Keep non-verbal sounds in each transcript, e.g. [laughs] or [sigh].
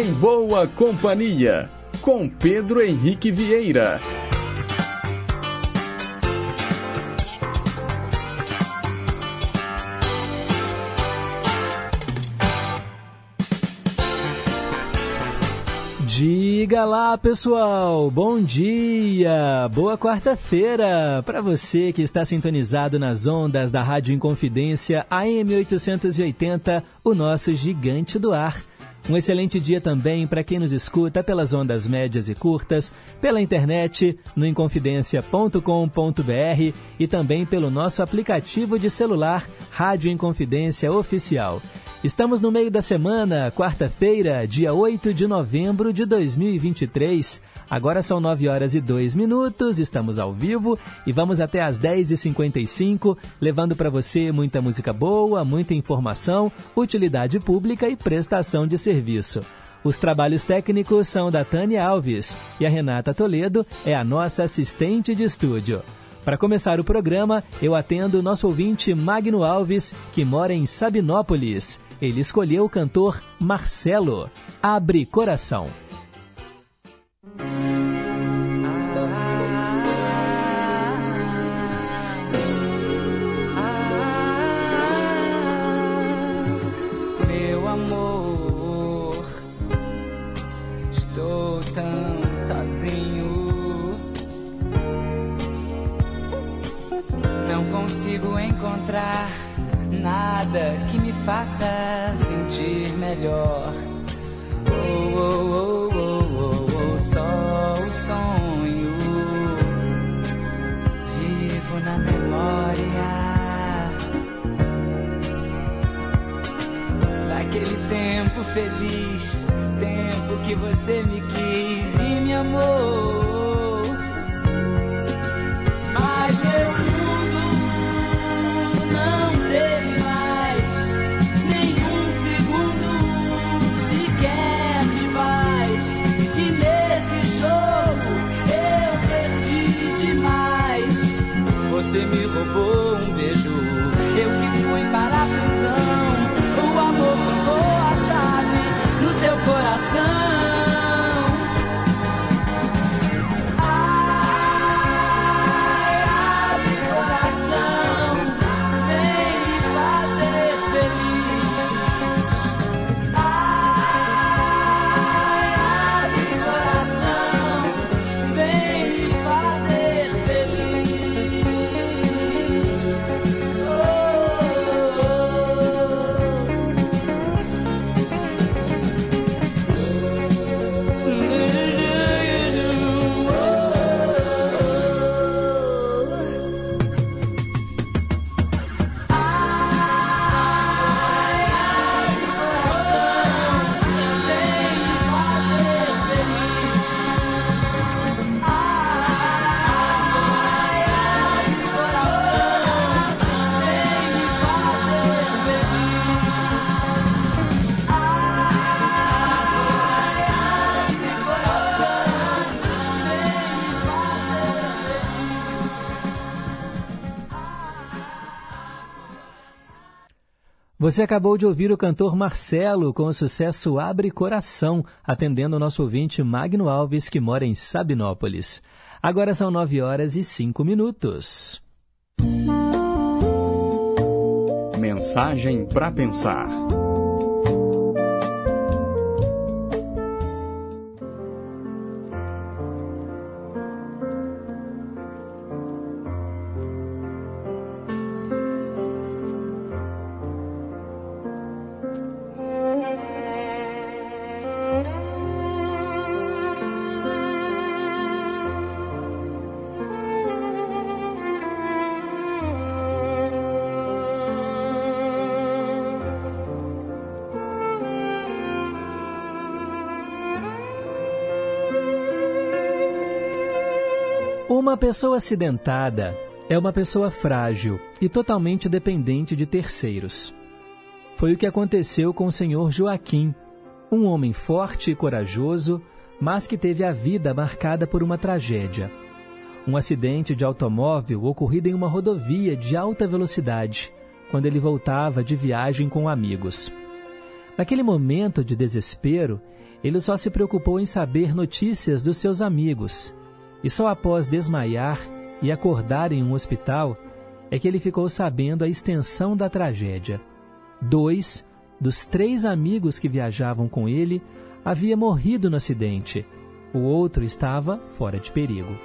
Em Boa Companhia, com Pedro Henrique Vieira. Diga lá, pessoal. Bom dia. Boa quarta-feira para você que está sintonizado nas ondas da Rádio Inconfidência AM 880, o nosso gigante do ar. Um excelente dia também para quem nos escuta pelas ondas médias e curtas, pela internet, no inconfidencia.com.br e também pelo nosso aplicativo de celular Rádio Inconfidência Oficial. Estamos no meio da semana, quarta-feira, dia 8 de novembro de 2023. Agora são 9 horas e 2 minutos, estamos ao vivo e vamos até às 10h55, levando para você muita música boa, muita informação, utilidade pública e prestação de serviço. Os trabalhos técnicos são da Tânia Alves e a Renata Toledo é a nossa assistente de estúdio. Para começar o programa, eu atendo o nosso ouvinte Magno Alves, que mora em Sabinópolis. Ele escolheu o cantor Marcelo. Abre Coração. Nada que me faça sentir melhor. Oh, oh, oh, daquele tempo feliz, tempo que você me quis e me amou. Mas meu mundo não teve mais nenhum segundo sequer de paz. E nesse jogo eu perdi demais. Você me roubou Você acabou de ouvir o cantor Marcelo com o sucesso Abre Coração, atendendo o nosso ouvinte Magno Alves, que mora em Sabinópolis. Agora são 9 horas e 5 minutos. Mensagem para pensar. Pessoa acidentada é uma pessoa frágil e totalmente dependente de terceiros. Foi o que aconteceu com o senhor Joaquim, um homem forte e corajoso, mas que teve a vida marcada por uma tragédia. Um acidente de automóvel ocorrido em uma rodovia de alta velocidade, quando ele voltava de viagem com amigos. Naquele momento de desespero, ele só se preocupou em saber notícias dos seus amigos. E só após desmaiar e acordar em um hospital é que ele ficou sabendo a extensão da tragédia. Dois dos três amigos que viajavam com ele havia morrido no acidente. O outro estava fora de perigo.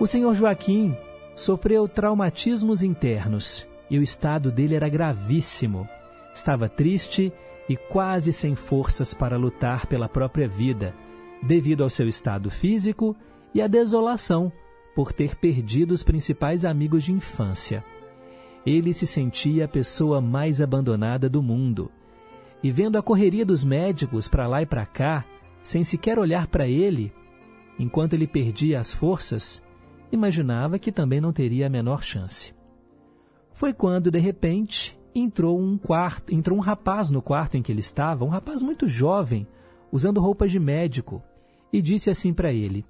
O senhor Joaquim sofreu traumatismos internos e o estado dele era gravíssimo. Estava triste e quase sem forças para lutar pela própria vida, devido ao seu estado físico e à desolação por ter perdido os principais amigos de infância. Ele se sentia a pessoa mais abandonada do mundo. E vendo a correria dos médicos para lá e para cá, sem sequer olhar para ele, enquanto ele perdia as forças, imaginava que também não teria a menor chance. Foi quando, de repente, entrou um quarto, entrou um rapaz no quarto em que ele estava, um rapaz muito jovem, usando roupas de médico, e disse assim para ele: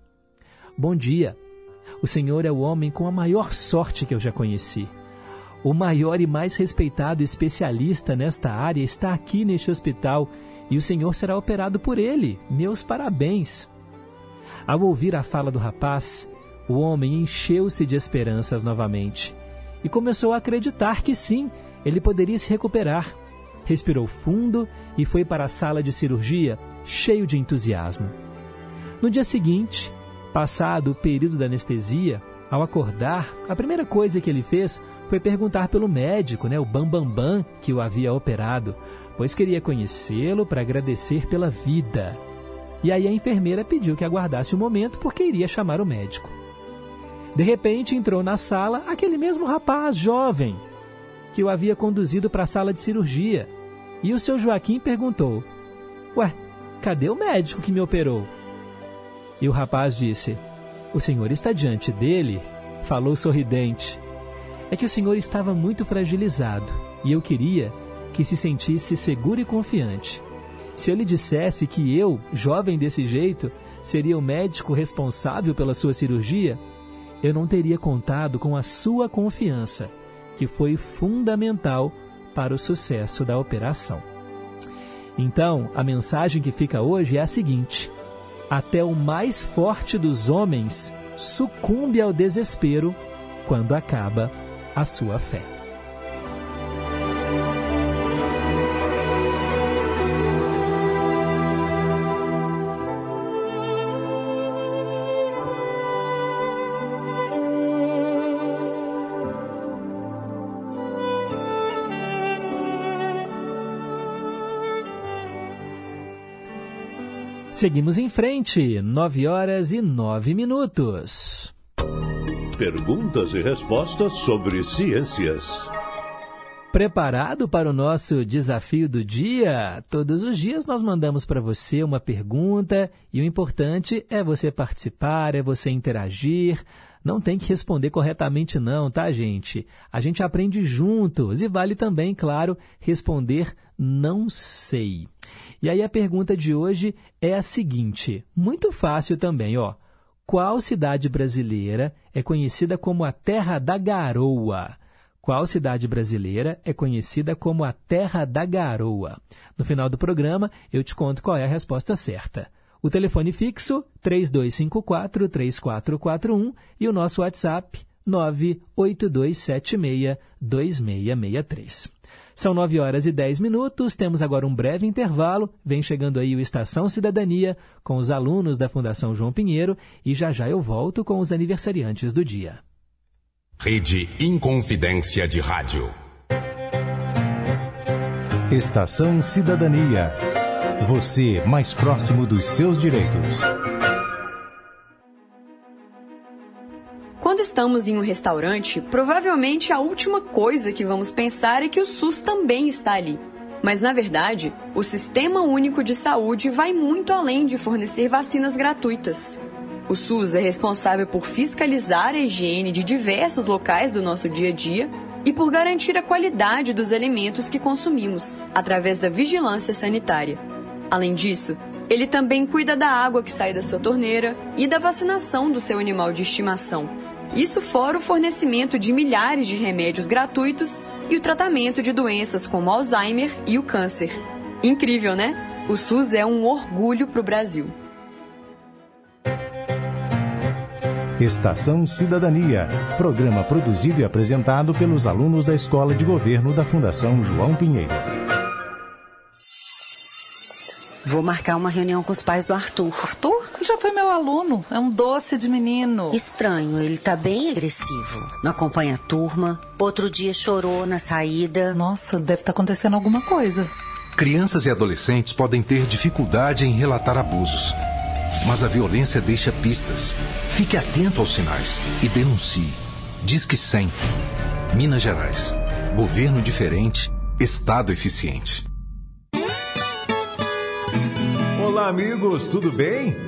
Bom dia. O senhor é o homem com a maior sorte que eu já conheci. O maior e mais respeitado especialista nesta área está aqui neste hospital e o senhor será operado por ele. Meus parabéns. Ao ouvir a fala do rapaz, o homem encheu-se de esperanças novamente e começou a acreditar que sim, ele poderia se recuperar. Respirou fundo e foi para a sala de cirurgia cheio de entusiasmo. No dia seguinte, passado o período da anestesia, ao acordar, a primeira coisa que ele fez foi perguntar pelo médico, né, o Bambambam, Bam Bam, que o havia operado, pois queria conhecê-lo para agradecer pela vida. E aí a enfermeira pediu que aguardasse um momento porque iria chamar o médico. De repente entrou na sala aquele mesmo rapaz jovem que o havia conduzido para a sala de cirurgia. E o seu Joaquim perguntou: Ué, cadê o médico que me operou? E o rapaz disse: O senhor está diante dele? Falou sorridente. É que o senhor estava muito fragilizado e eu queria que se sentisse seguro e confiante. Se eu lhe dissesse que eu, jovem desse jeito, seria o médico responsável pela sua cirurgia, eu não teria contado com a sua confiança, que foi fundamental para o sucesso da operação. Então, a mensagem que fica hoje é a seguinte: até o mais forte dos homens sucumbe ao desespero quando acaba a sua fé. Seguimos em frente, 9 horas e 9 minutos. Perguntas e respostas sobre ciências. Preparado para o nosso desafio do dia? Todos os dias nós mandamos para você uma pergunta e o importante é você participar, é você interagir. Não tem que responder corretamente, não, tá, gente? A gente aprende juntos e vale também, claro, responder não sei. E aí a pergunta de hoje é a seguinte, muito fácil também, ó. Qual cidade brasileira é conhecida como a Terra da Garoa? Qual cidade brasileira é conhecida como a Terra da Garoa? No final do programa, eu te conto qual é a resposta certa. O telefone fixo 3254-3441 e o nosso WhatsApp 982762663. São 9 horas e 10 minutos, temos agora um breve intervalo. Vem chegando aí o Estação Cidadania com os alunos da Fundação João Pinheiro e já já eu volto com os aniversariantes do dia. Rede Inconfidência de Rádio. Estação Cidadania. Você mais próximo dos seus direitos. Quando estamos em um restaurante, provavelmente a última coisa que vamos pensar é que o SUS também está ali. Mas, na verdade, o Sistema Único de Saúde vai muito além de fornecer vacinas gratuitas. O SUS é responsável por fiscalizar a higiene de diversos locais do nosso dia a dia e por garantir a qualidade dos alimentos que consumimos, através da vigilância sanitária. Além disso, ele também cuida da água que sai da sua torneira e da vacinação do seu animal de estimação isso fora o fornecimento de milhares de remédios gratuitos e o tratamento de doenças como Alzheimer e o câncer. Incrível, né? O SUS é um orgulho para o Brasil. Estação Cidadania, programa produzido e apresentado pelos alunos da Escola de Governo da Fundação João Pinheiro. Vou marcar uma reunião com os pais do Arthur. Arthur? Já foi meu aluno. É um doce de menino. Estranho, ele tá bem agressivo. Não acompanha a turma. Outro dia chorou na saída. Nossa, deve estar tá acontecendo alguma coisa. Crianças e adolescentes podem ter dificuldade em relatar abusos. Mas a violência deixa pistas. Fique atento aos sinais e denuncie. Diz que 100. Minas Gerais. Governo diferente, Estado eficiente. Olá, amigos, tudo bem?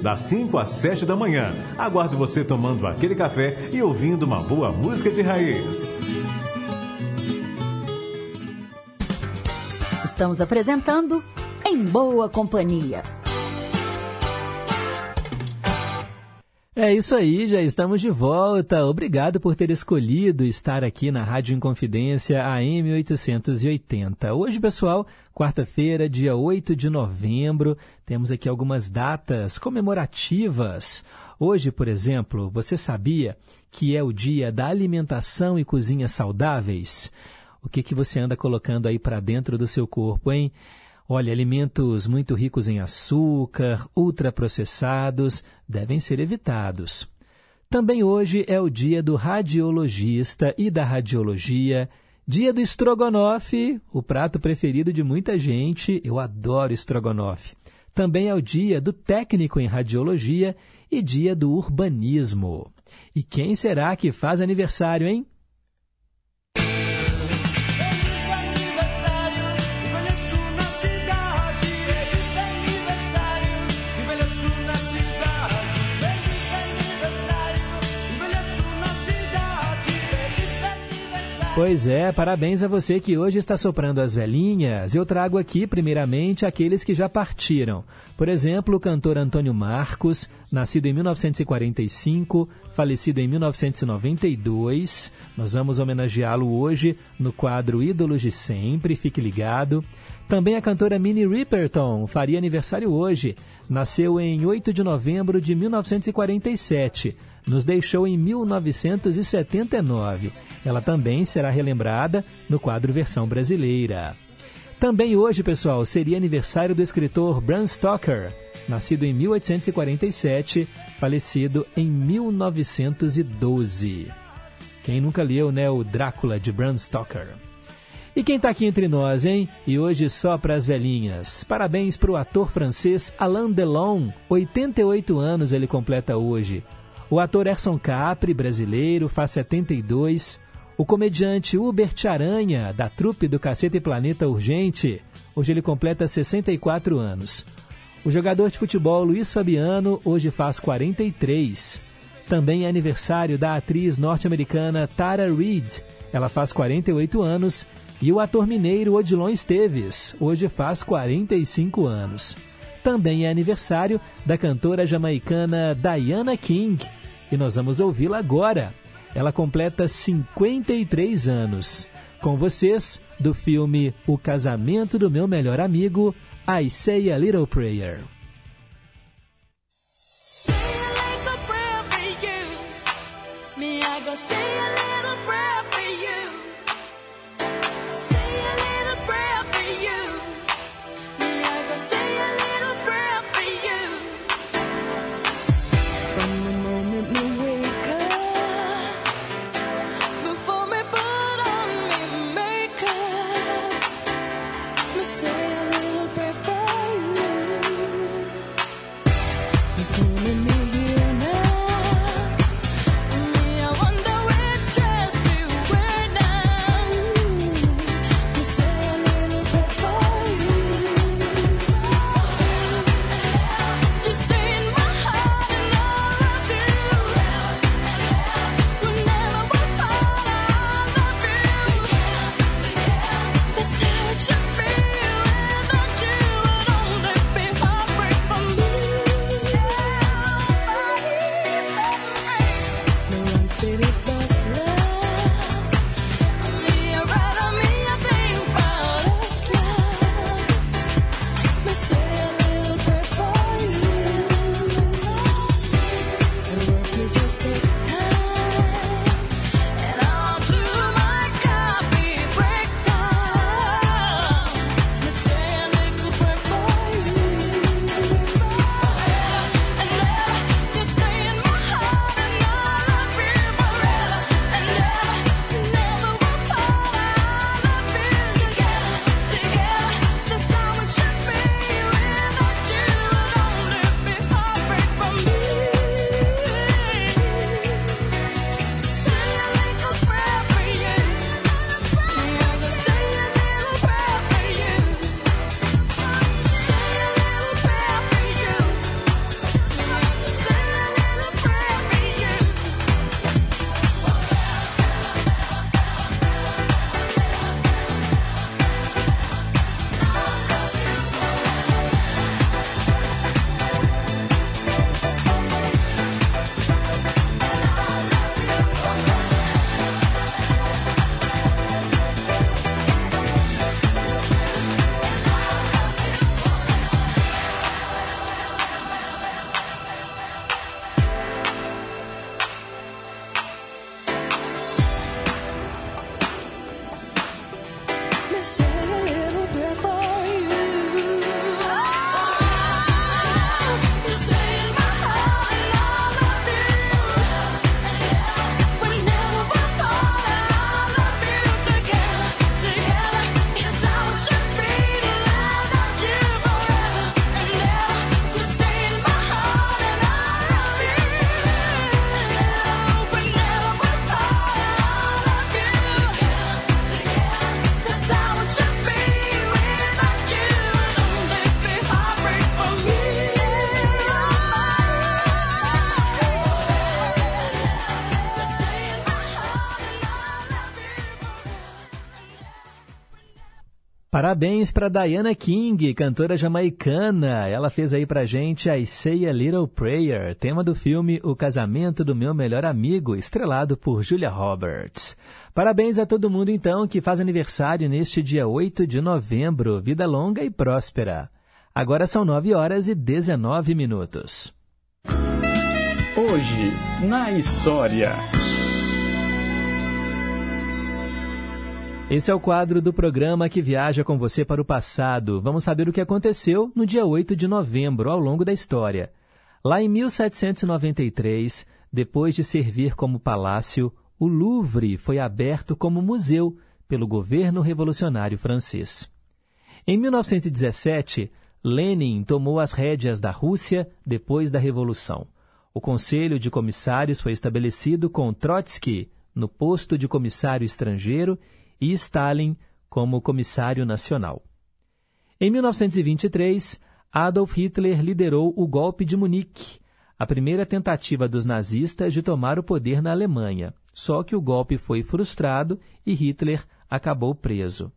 das 5 às 7 da manhã. Aguardo você tomando aquele café e ouvindo uma boa música de raiz. Estamos apresentando Em Boa Companhia. É isso aí, já estamos de volta. Obrigado por ter escolhido estar aqui na Rádio Inconfidência AM 880. Hoje, pessoal, quarta-feira, dia 8 de novembro, temos aqui algumas datas comemorativas. Hoje, por exemplo, você sabia que é o dia da alimentação e cozinha saudáveis? O que, que você anda colocando aí para dentro do seu corpo, hein? Olha, alimentos muito ricos em açúcar, ultraprocessados, devem ser evitados. Também hoje é o dia do radiologista e da radiologia, dia do estrogonofe, o prato preferido de muita gente. Eu adoro estrogonofe. Também é o dia do técnico em radiologia e dia do urbanismo. E quem será que faz aniversário, hein? Pois é, parabéns a você que hoje está soprando as velhinhas. Eu trago aqui, primeiramente, aqueles que já partiram. Por exemplo, o cantor Antônio Marcos, nascido em 1945, falecido em 1992. Nós vamos homenageá-lo hoje no quadro Ídolos de Sempre, fique ligado. Também a cantora Minnie Riperton faria aniversário hoje. Nasceu em 8 de novembro de 1947 nos deixou em 1979. Ela também será relembrada no quadro Versão Brasileira. Também hoje, pessoal, seria aniversário do escritor Bram Stoker, nascido em 1847, falecido em 1912. Quem nunca leu, né, o Drácula de Bram Stoker? E quem está aqui entre nós, hein? E hoje só para as velhinhas. Parabéns para o ator francês Alain Delon, 88 anos ele completa hoje. O ator Erson Capri, brasileiro, faz 72. O comediante Hubert Aranha, da trupe do Cacete Planeta Urgente, hoje ele completa 64 anos. O jogador de futebol Luiz Fabiano hoje faz 43. Também é aniversário da atriz norte-americana Tara Reid, ela faz 48 anos. E o ator mineiro Odilon Esteves, hoje faz 45 anos. Também é aniversário da cantora jamaicana Diana King, e nós vamos ouvi-la agora. Ela completa 53 anos. Com vocês, do filme O Casamento do Meu Melhor Amigo, I Say a Little Prayer. Parabéns para Diana King, cantora jamaicana. Ela fez aí pra gente I Say a Little Prayer, tema do filme O Casamento do Meu Melhor Amigo, estrelado por Julia Roberts. Parabéns a todo mundo então que faz aniversário neste dia 8 de novembro. Vida longa e próspera. Agora são 9 horas e 19 minutos. Hoje, na história. Esse é o quadro do programa que viaja com você para o passado. Vamos saber o que aconteceu no dia 8 de novembro, ao longo da história. Lá em 1793, depois de servir como palácio, o Louvre foi aberto como museu pelo governo revolucionário francês. Em 1917, Lenin tomou as rédeas da Rússia depois da Revolução. O Conselho de Comissários foi estabelecido com Trotsky no posto de comissário estrangeiro e Stalin como comissário nacional. Em 1923, Adolf Hitler liderou o golpe de Munique, a primeira tentativa dos nazistas de tomar o poder na Alemanha. Só que o golpe foi frustrado e Hitler acabou preso.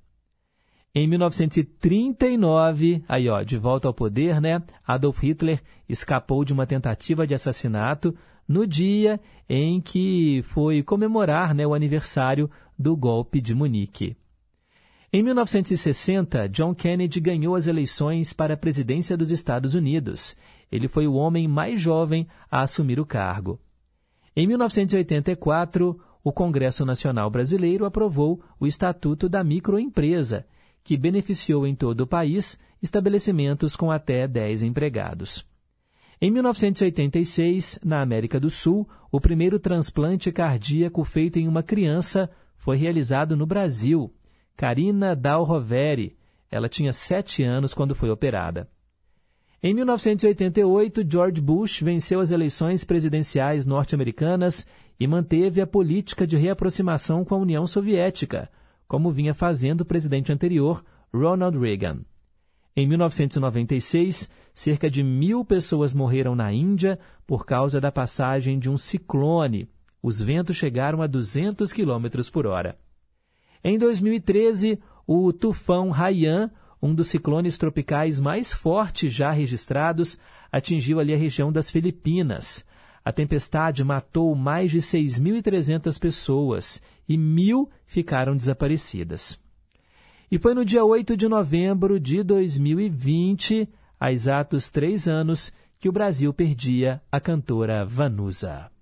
Em 1939, aí ó, de volta ao poder, né? Adolf Hitler escapou de uma tentativa de assassinato no dia em que foi comemorar né, o aniversário do golpe de Munique. Em 1960, John Kennedy ganhou as eleições para a presidência dos Estados Unidos. Ele foi o homem mais jovem a assumir o cargo. Em 1984, o Congresso Nacional Brasileiro aprovou o Estatuto da Microempresa, que beneficiou em todo o país estabelecimentos com até 10 empregados. Em 1986, na América do Sul, o primeiro transplante cardíaco feito em uma criança foi realizado no Brasil. Karina Dal Roveri. Ela tinha sete anos quando foi operada. Em 1988, George Bush venceu as eleições presidenciais norte-americanas e manteve a política de reaproximação com a União Soviética, como vinha fazendo o presidente anterior, Ronald Reagan. Em 1996, cerca de mil pessoas morreram na Índia por causa da passagem de um ciclone. Os ventos chegaram a 200 km por hora. Em 2013, o tufão Haiyan, um dos ciclones tropicais mais fortes já registrados, atingiu ali a região das Filipinas. A tempestade matou mais de 6.300 pessoas e mil ficaram desaparecidas. E foi no dia 8 de novembro de 2020 há exatos três anos que o Brasil perdia a cantora Vanusa.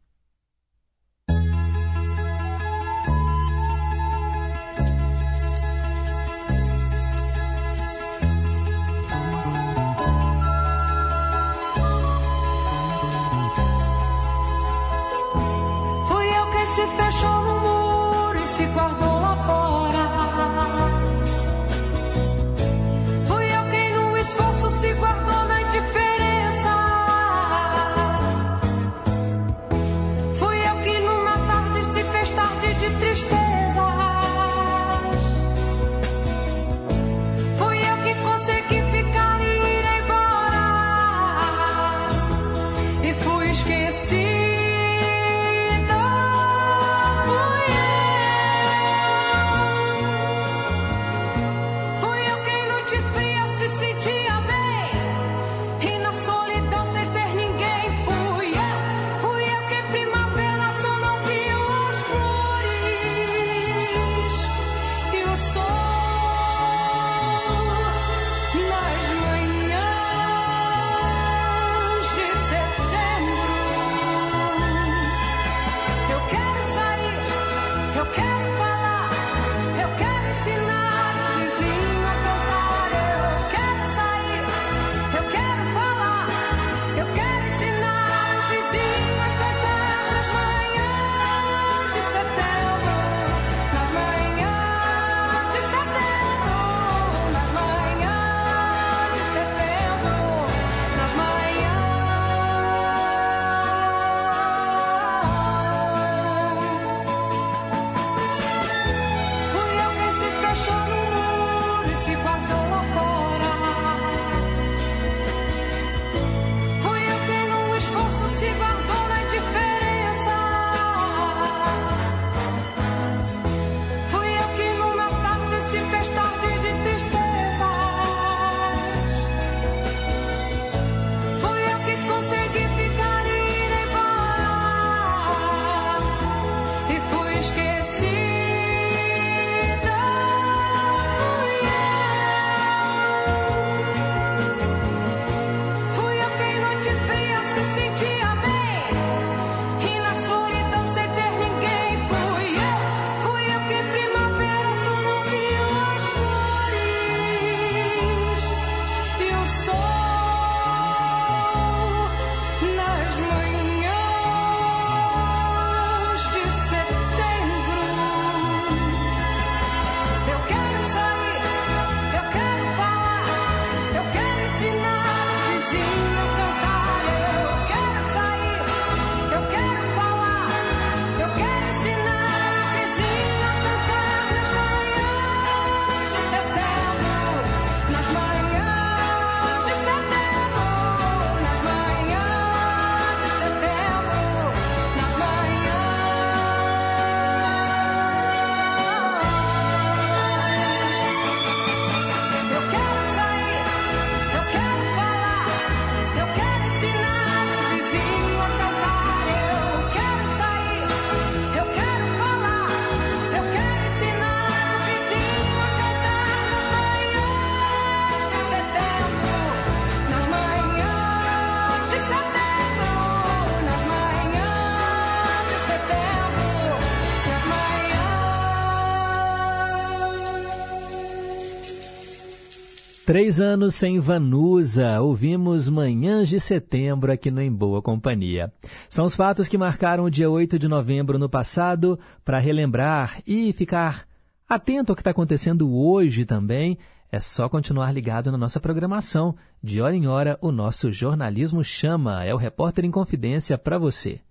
Três anos sem Vanusa, ouvimos Manhãs de Setembro aqui no Em Boa Companhia. São os fatos que marcaram o dia 8 de novembro no passado, para relembrar e ficar atento ao que está acontecendo hoje também. É só continuar ligado na nossa programação. De hora em hora, o nosso jornalismo chama. É o Repórter em Confidência para você.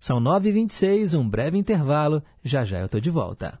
São 9h26, um breve intervalo. Já já eu estou de volta.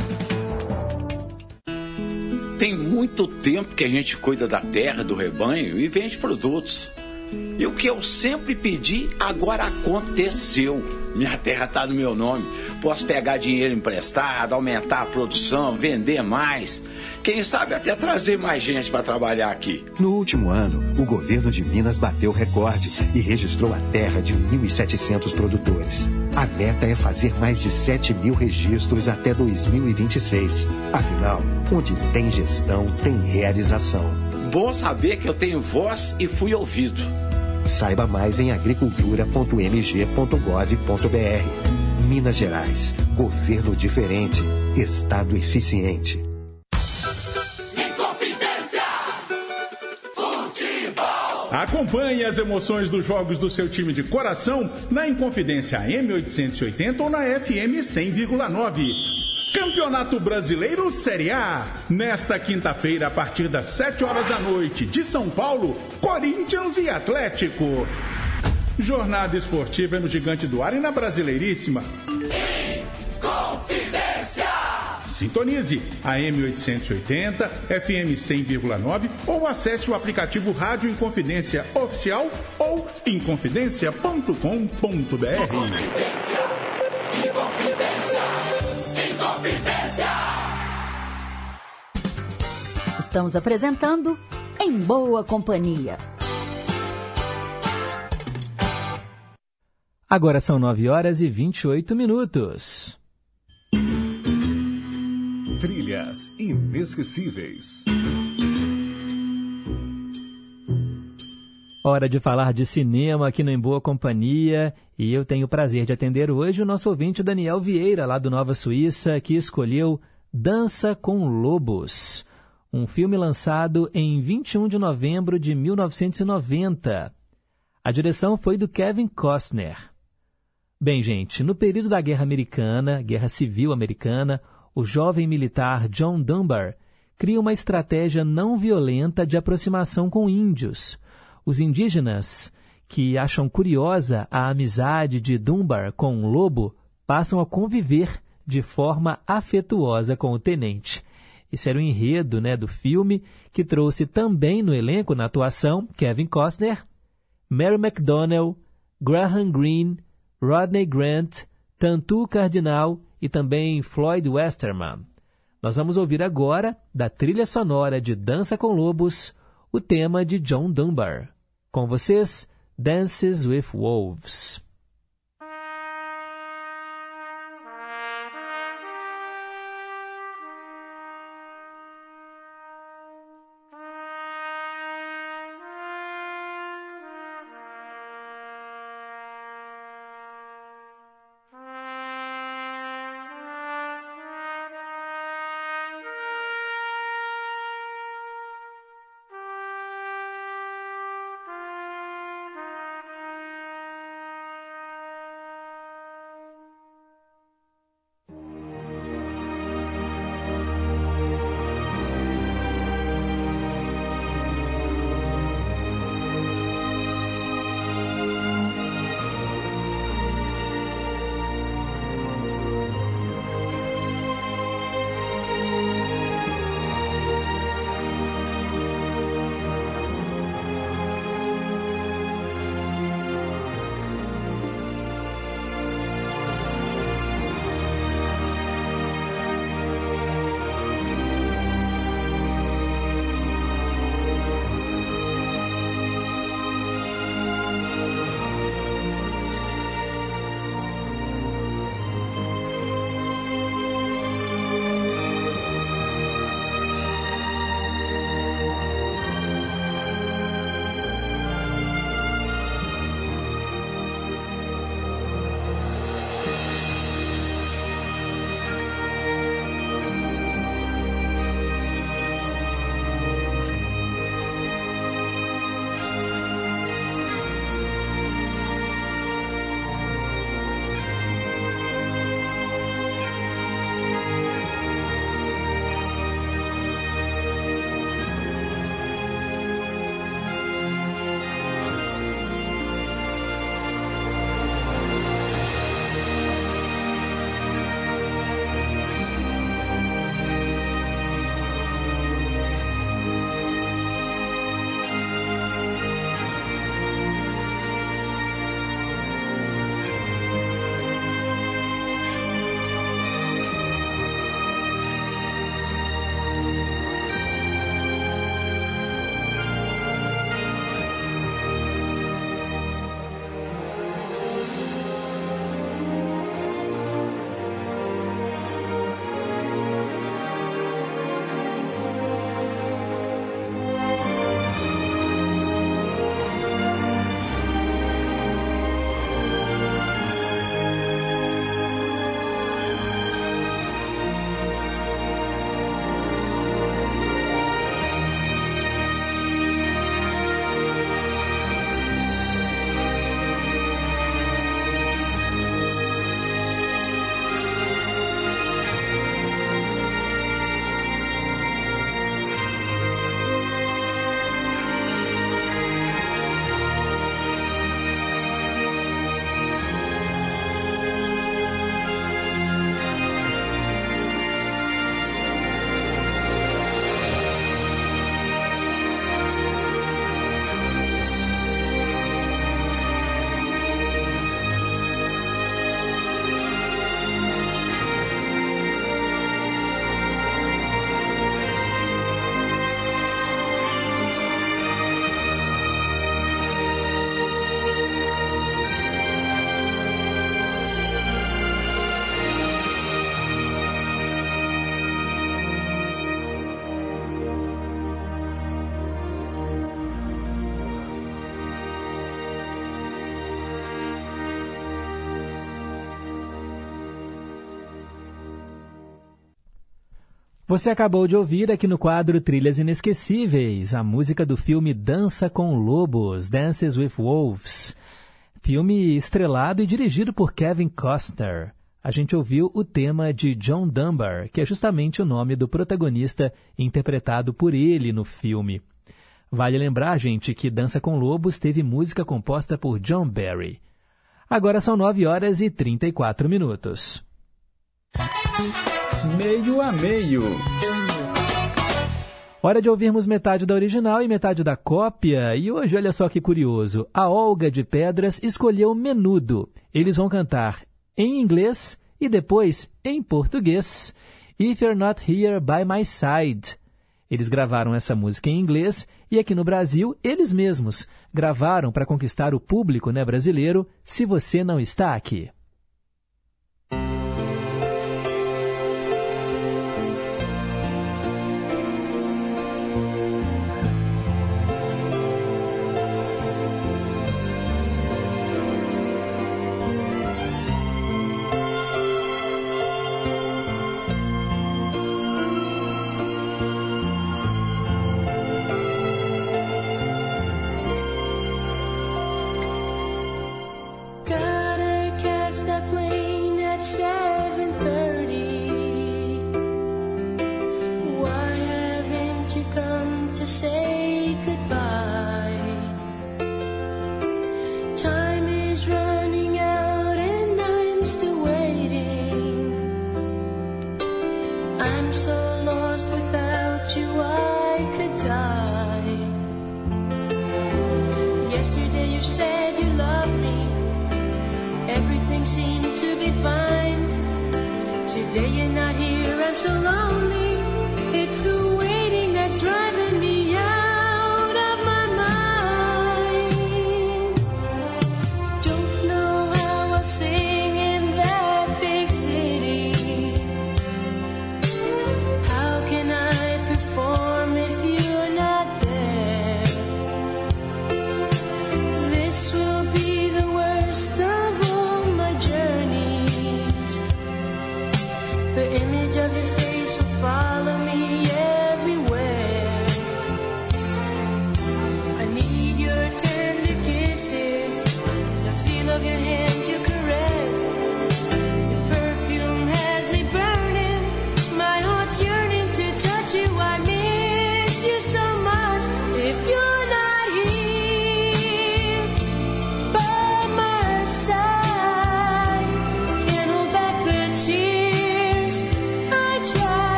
Tem muito tempo que a gente cuida da terra, do rebanho e vende produtos. E o que eu sempre pedi, agora aconteceu. Minha terra está no meu nome. Posso pegar dinheiro emprestado, aumentar a produção, vender mais. Quem sabe até trazer mais gente para trabalhar aqui. No último ano, o governo de Minas bateu recorde e registrou a terra de 1.700 produtores. A meta é fazer mais de 7 mil registros até 2026. Afinal, onde tem gestão, tem realização. Bom saber que eu tenho voz e fui ouvido. Saiba mais em agricultura.mg.gov.br. Minas Gerais. Governo diferente. Estado eficiente. Acompanhe as emoções dos jogos do seu time de coração na Inconfidência M880 ou na FM 100,9. Campeonato Brasileiro Série A. Nesta quinta-feira, a partir das 7 horas da noite, de São Paulo, Corinthians e Atlético. Jornada esportiva no Gigante do Ar e na Brasileiríssima. Confidência! Sintonize a M880, FM 100,9 ou acesse o aplicativo Rádio Inconfidência Oficial ou inconfidência.com.br. Inconfidência! Estamos apresentando Em Boa Companhia. Agora são 9 horas e 28 minutos. Trilhas inesquecíveis. Hora de falar de cinema aqui no Em Boa Companhia. E eu tenho o prazer de atender hoje o nosso ouvinte Daniel Vieira, lá do Nova Suíça, que escolheu Dança com Lobos, um filme lançado em 21 de novembro de 1990. A direção foi do Kevin Costner. Bem, gente, no período da Guerra Americana, Guerra Civil Americana, o jovem militar John Dunbar cria uma estratégia não violenta de aproximação com índios. Os indígenas, que acham curiosa a amizade de Dunbar com um lobo, passam a conviver de forma afetuosa com o tenente. Esse era o enredo né, do filme, que trouxe também no elenco, na atuação, Kevin Costner, Mary McDonnell, Graham Greene, Rodney Grant, Tantu Cardinal e também Floyd Westerman. Nós vamos ouvir agora, da trilha sonora de Dança com Lobos, o tema de John Dunbar. Com vocês, Dances with Wolves. Você acabou de ouvir aqui no quadro Trilhas Inesquecíveis a música do filme Dança com Lobos, Dances with Wolves. Filme estrelado e dirigido por Kevin Costner. A gente ouviu o tema de John Dunbar, que é justamente o nome do protagonista interpretado por ele no filme. Vale lembrar, gente, que Dança com Lobos teve música composta por John Barry. Agora são 9 horas e 34 minutos. Meio a meio. Hora de ouvirmos metade da original e metade da cópia. E hoje, olha só que curioso. A Olga de Pedras escolheu Menudo. Eles vão cantar em inglês e depois em português. If You're Not Here by My Side. Eles gravaram essa música em inglês e aqui no Brasil, eles mesmos gravaram para conquistar o público né, brasileiro Se Você Não Está Aqui.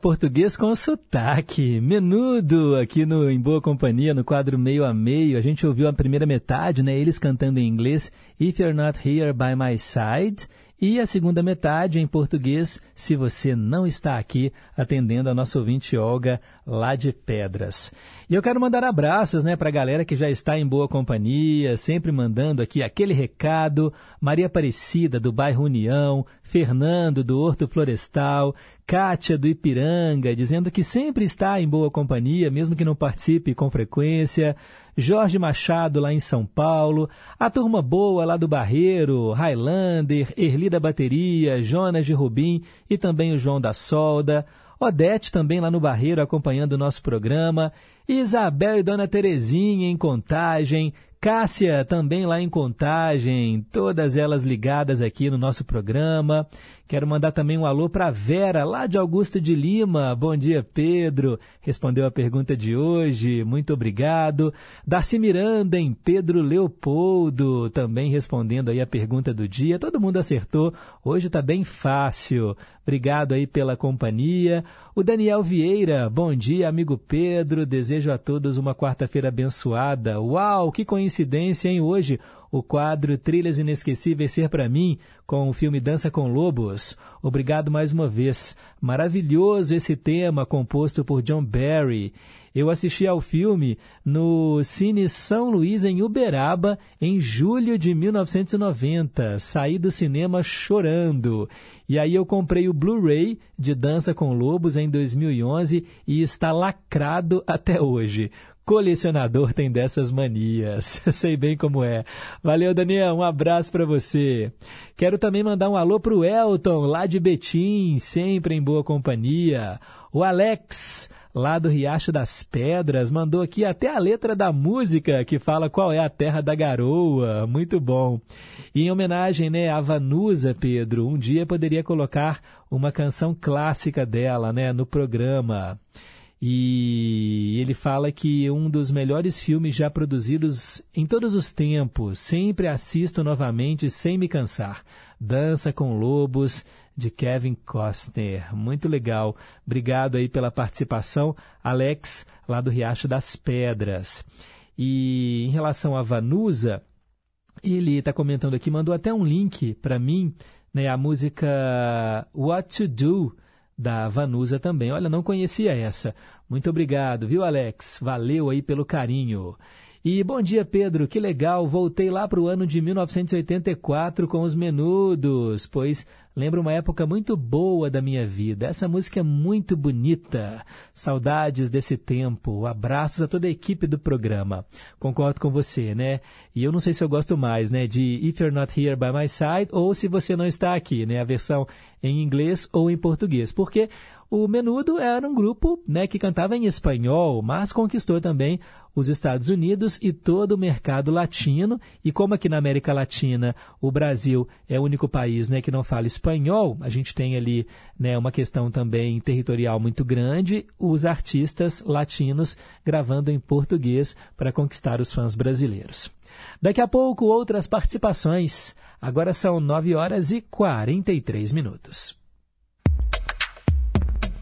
Português com sotaque. Menudo aqui no Em Boa Companhia, no quadro Meio a Meio. A gente ouviu a primeira metade, né? Eles cantando em inglês If You're Not Here by My Side. E a segunda metade em português, se você não está aqui atendendo a nossa ouvinte Olga lá de Pedras. E eu quero mandar abraços né, para a galera que já está em boa companhia, sempre mandando aqui aquele recado. Maria Aparecida, do bairro União, Fernando, do Horto Florestal, Kátia, do Ipiranga, dizendo que sempre está em boa companhia, mesmo que não participe com frequência. Jorge Machado, lá em São Paulo. A turma boa lá do Barreiro, Highlander, Erli da Bateria, Jonas de Rubim e também o João da Solda. Odete também lá no Barreiro acompanhando o nosso programa. Isabel e Dona Terezinha em Contagem. Cássia também lá em Contagem, todas elas ligadas aqui no nosso programa. Quero mandar também um alô para Vera, lá de Augusto de Lima. Bom dia, Pedro. Respondeu a pergunta de hoje. Muito obrigado. Darcy Miranda em Pedro Leopoldo, também respondendo aí a pergunta do dia. Todo mundo acertou. Hoje está bem fácil. Obrigado aí pela companhia. O Daniel Vieira, bom dia, amigo Pedro. Desejo a todos uma quarta-feira abençoada. Uau, que coincidência, hein? Hoje, o quadro Trilhas Inesquecíveis Ser para Mim, com o filme Dança com Lobos. Obrigado mais uma vez. Maravilhoso esse tema composto por John Barry. Eu assisti ao filme no Cine São Luís, em Uberaba, em julho de 1990. Saí do cinema chorando. E aí eu comprei o Blu-ray de Dança com Lobos em 2011 e está lacrado até hoje. Colecionador tem dessas manias. [laughs] Sei bem como é. Valeu, Daniel. Um abraço para você. Quero também mandar um alô pro Elton, lá de Betim, sempre em boa companhia. O Alex, lá do Riacho das Pedras, mandou aqui até a letra da música que fala qual é a terra da garoa. Muito bom. E em homenagem né, à Vanusa, Pedro, um dia poderia colocar uma canção clássica dela né, no programa. E ele fala que um dos melhores filmes já produzidos em todos os tempos, sempre assisto novamente sem me cansar. Dança com Lobos, de Kevin Costner. Muito legal. Obrigado aí pela participação, Alex, lá do Riacho das Pedras. E em relação a Vanusa, ele está comentando aqui, mandou até um link para mim, né, a música What to Do, da Vanusa também. Olha, não conhecia essa. Muito obrigado, viu, Alex? Valeu aí pelo carinho. E bom dia, Pedro. Que legal. Voltei lá para o ano de 1984 com os Menudos, pois lembro uma época muito boa da minha vida. Essa música é muito bonita. Saudades desse tempo. Abraços a toda a equipe do programa. Concordo com você, né? E eu não sei se eu gosto mais, né, de If You're Not Here by My Side ou Se Você Não Está Aqui, né? A versão em inglês ou em português. Porque o Menudo era um grupo né, que cantava em espanhol, mas conquistou também os Estados Unidos e todo o mercado latino. E como aqui na América Latina o Brasil é o único país né, que não fala espanhol, a gente tem ali né, uma questão também territorial muito grande, os artistas latinos gravando em português para conquistar os fãs brasileiros. Daqui a pouco, outras participações. Agora são 9 horas e 43 minutos.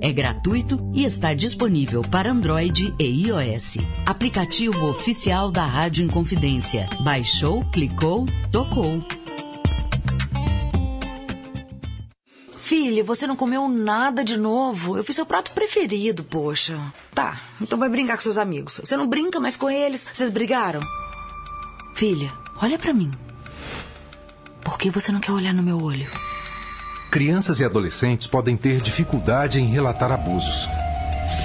é gratuito e está disponível para Android e iOS. Aplicativo oficial da Rádio Inconfidência. Baixou, clicou, tocou. Filha, você não comeu nada de novo. Eu fiz seu prato preferido, poxa. Tá, então vai brincar com seus amigos. Você não brinca mais com eles? Vocês brigaram? Filha, olha para mim. Por que você não quer olhar no meu olho? Crianças e adolescentes podem ter dificuldade em relatar abusos.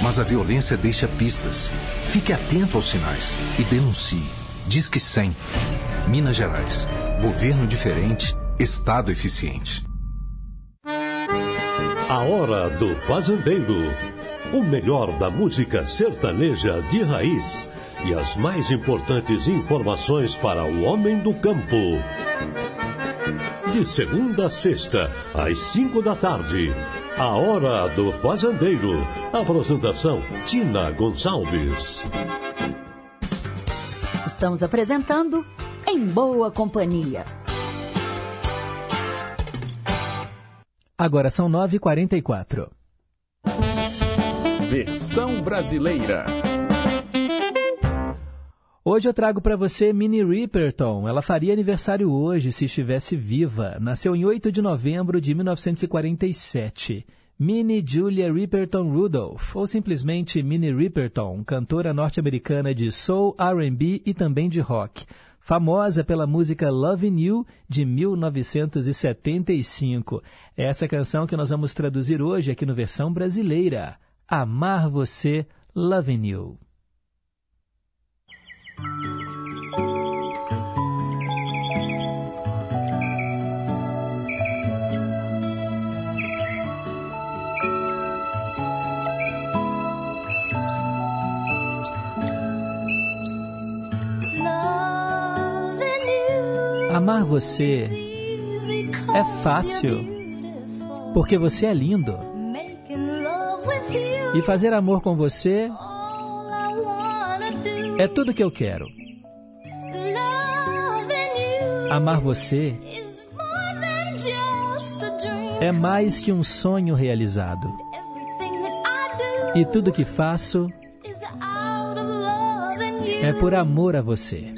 Mas a violência deixa pistas. Fique atento aos sinais e denuncie. Diz que 100. Minas Gerais. Governo diferente, Estado eficiente. A Hora do Fazendeiro. O melhor da música sertaneja de raiz e as mais importantes informações para o homem do campo. De segunda a sexta, às cinco da tarde. A Hora do Fazendeiro. Apresentação: Tina Gonçalves. Estamos apresentando Em Boa Companhia. Agora são 9h44. Versão brasileira. Hoje eu trago para você Minnie Riperton. Ela faria aniversário hoje se estivesse viva. Nasceu em 8 de novembro de 1947. Minnie Julia Riperton Rudolph, ou simplesmente Minnie Riperton, cantora norte-americana de soul, R&B e também de rock famosa pela música Loving You de 1975. É essa canção que nós vamos traduzir hoje aqui no versão brasileira. Amar Você, Loving You. Amar você é fácil, porque você é lindo. E fazer amor com você é tudo que eu quero. Amar você é mais que um sonho realizado. E tudo que faço é por amor a você.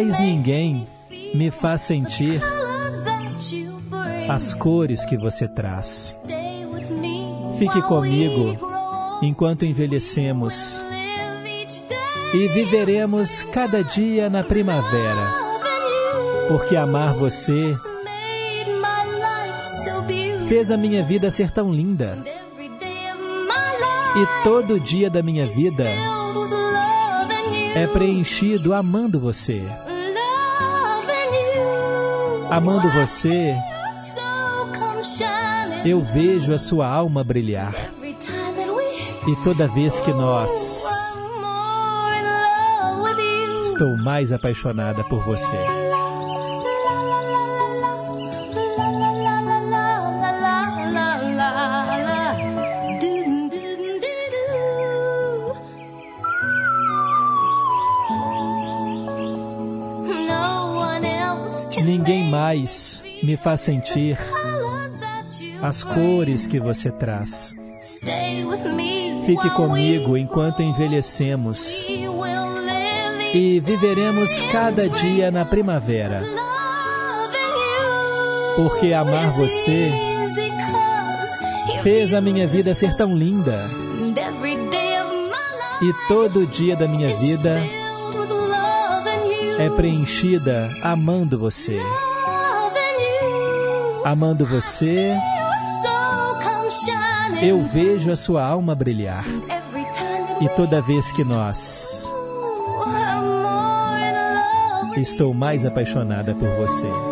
Mais ninguém me faz sentir as cores que você traz. Fique comigo enquanto envelhecemos e viveremos cada dia na primavera, porque amar você fez a minha vida ser tão linda. E todo dia da minha vida é preenchido amando você. Amando você, eu vejo a sua alma brilhar. E toda vez que nós. Estou mais apaixonada por você. Me faz sentir as cores que você traz. Fique comigo enquanto envelhecemos e viveremos cada dia na primavera. Porque amar você fez a minha vida ser tão linda. E todo dia da minha vida é preenchida amando você. Amando você, eu vejo a sua alma brilhar. E toda vez que nós. Estou mais apaixonada por você.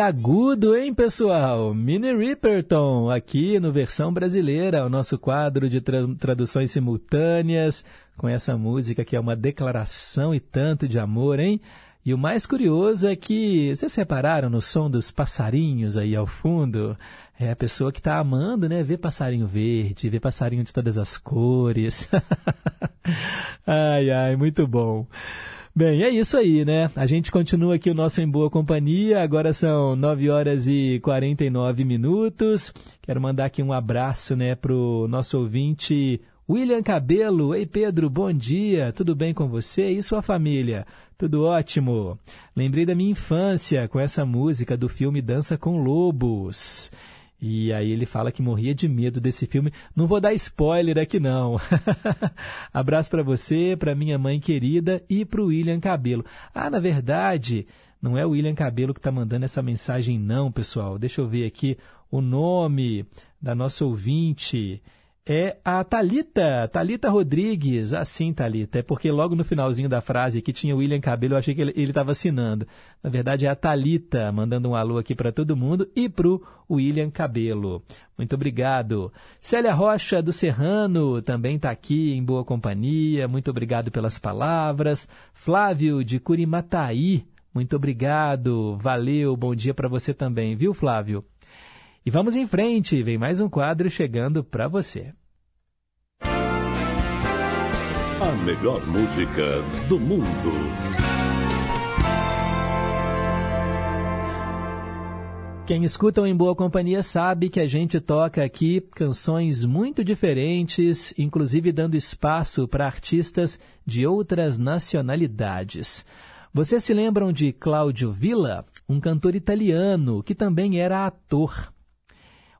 Agudo, hein, pessoal? Minnie Riperton, aqui no versão brasileira, o nosso quadro de tra traduções simultâneas, com essa música que é uma declaração e tanto de amor, hein? E o mais curioso é que, vocês repararam no som dos passarinhos aí ao fundo? É a pessoa que está amando, né? Ver passarinho verde, ver passarinho de todas as cores. [laughs] ai, ai, muito bom. Bem, é isso aí, né? A gente continua aqui o nosso Em Boa Companhia. Agora são 9 horas e 49 minutos. Quero mandar aqui um abraço, né, pro nosso ouvinte William Cabelo, ei Pedro, bom dia, tudo bem com você e sua família? Tudo ótimo. Lembrei da minha infância com essa música do filme Dança com Lobos. E aí ele fala que morria de medo desse filme. Não vou dar spoiler aqui não. [laughs] Abraço para você, para minha mãe querida e para o William Cabelo. Ah, na verdade, não é o William Cabelo que está mandando essa mensagem não, pessoal. Deixa eu ver aqui o nome da nossa ouvinte é a Talita, Talita Rodrigues. Assim, Talita, é porque logo no finalzinho da frase que tinha William Cabelo, eu achei que ele estava assinando. Na verdade, é a Talita mandando um alô aqui para todo mundo e para o William Cabelo. Muito obrigado. Célia Rocha do Serrano também está aqui em boa companhia. Muito obrigado pelas palavras. Flávio de Curimataí. Muito obrigado. Valeu. Bom dia para você também, viu, Flávio? E vamos em frente, vem mais um quadro chegando para você. A melhor música do mundo. Quem escuta Em Boa Companhia sabe que a gente toca aqui canções muito diferentes, inclusive dando espaço para artistas de outras nacionalidades. Vocês se lembram de Cláudio Villa, um cantor italiano que também era ator?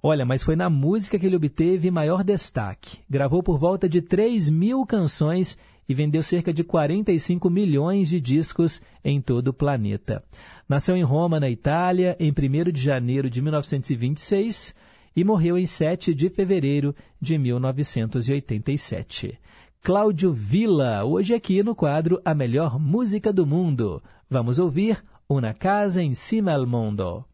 Olha, mas foi na música que ele obteve maior destaque. Gravou por volta de 3 mil canções e vendeu cerca de 45 milhões de discos em todo o planeta. Nasceu em Roma, na Itália, em 1 de janeiro de 1926 e morreu em 7 de fevereiro de 1987. Cláudio Villa, hoje aqui no quadro A Melhor Música do Mundo. Vamos ouvir Una Casa em Cima al Mundo.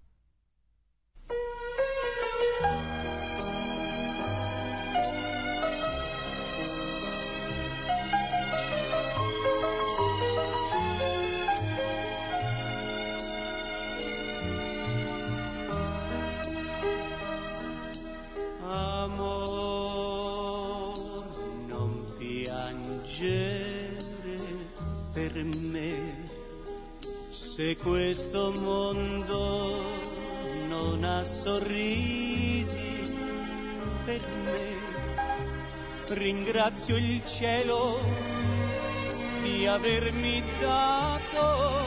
Se questo mondo non ha sorrisi per me, ringrazio il cielo di avermi dato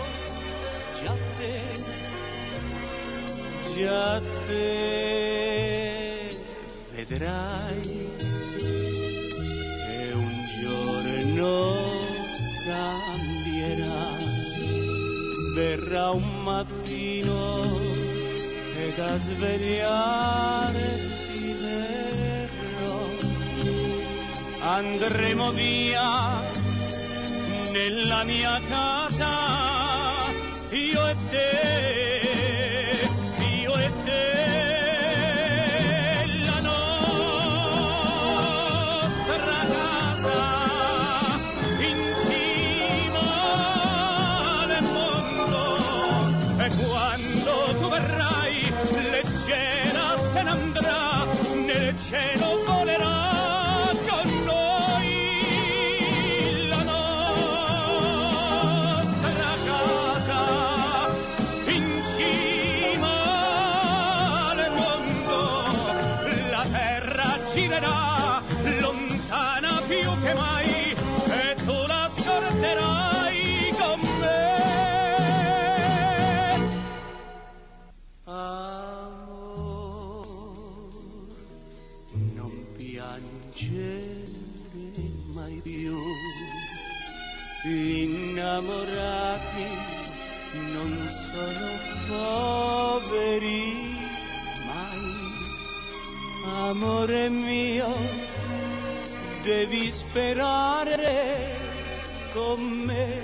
già te, già te, vedrai che un giorno cambierà verrà un mattino ed a svegliarti verrò. Andremo via nella mia casa, io e te. Amore mio, devi sperare con me,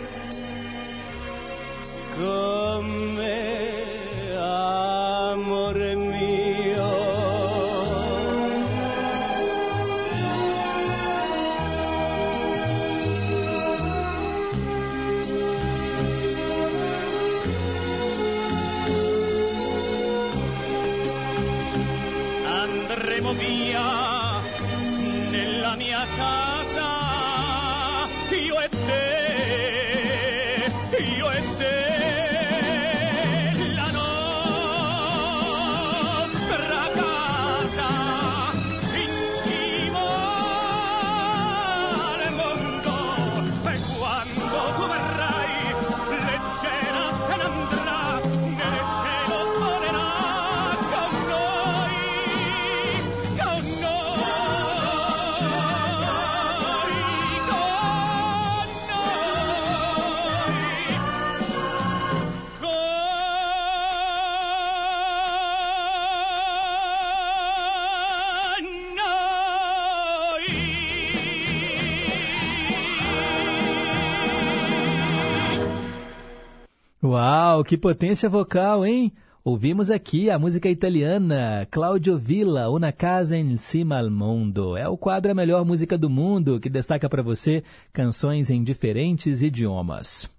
Uau, que potência vocal, hein? Ouvimos aqui a música italiana Claudio Villa, Una Casa in Cima al Mondo. É o quadro A Melhor Música do Mundo, que destaca para você canções em diferentes idiomas.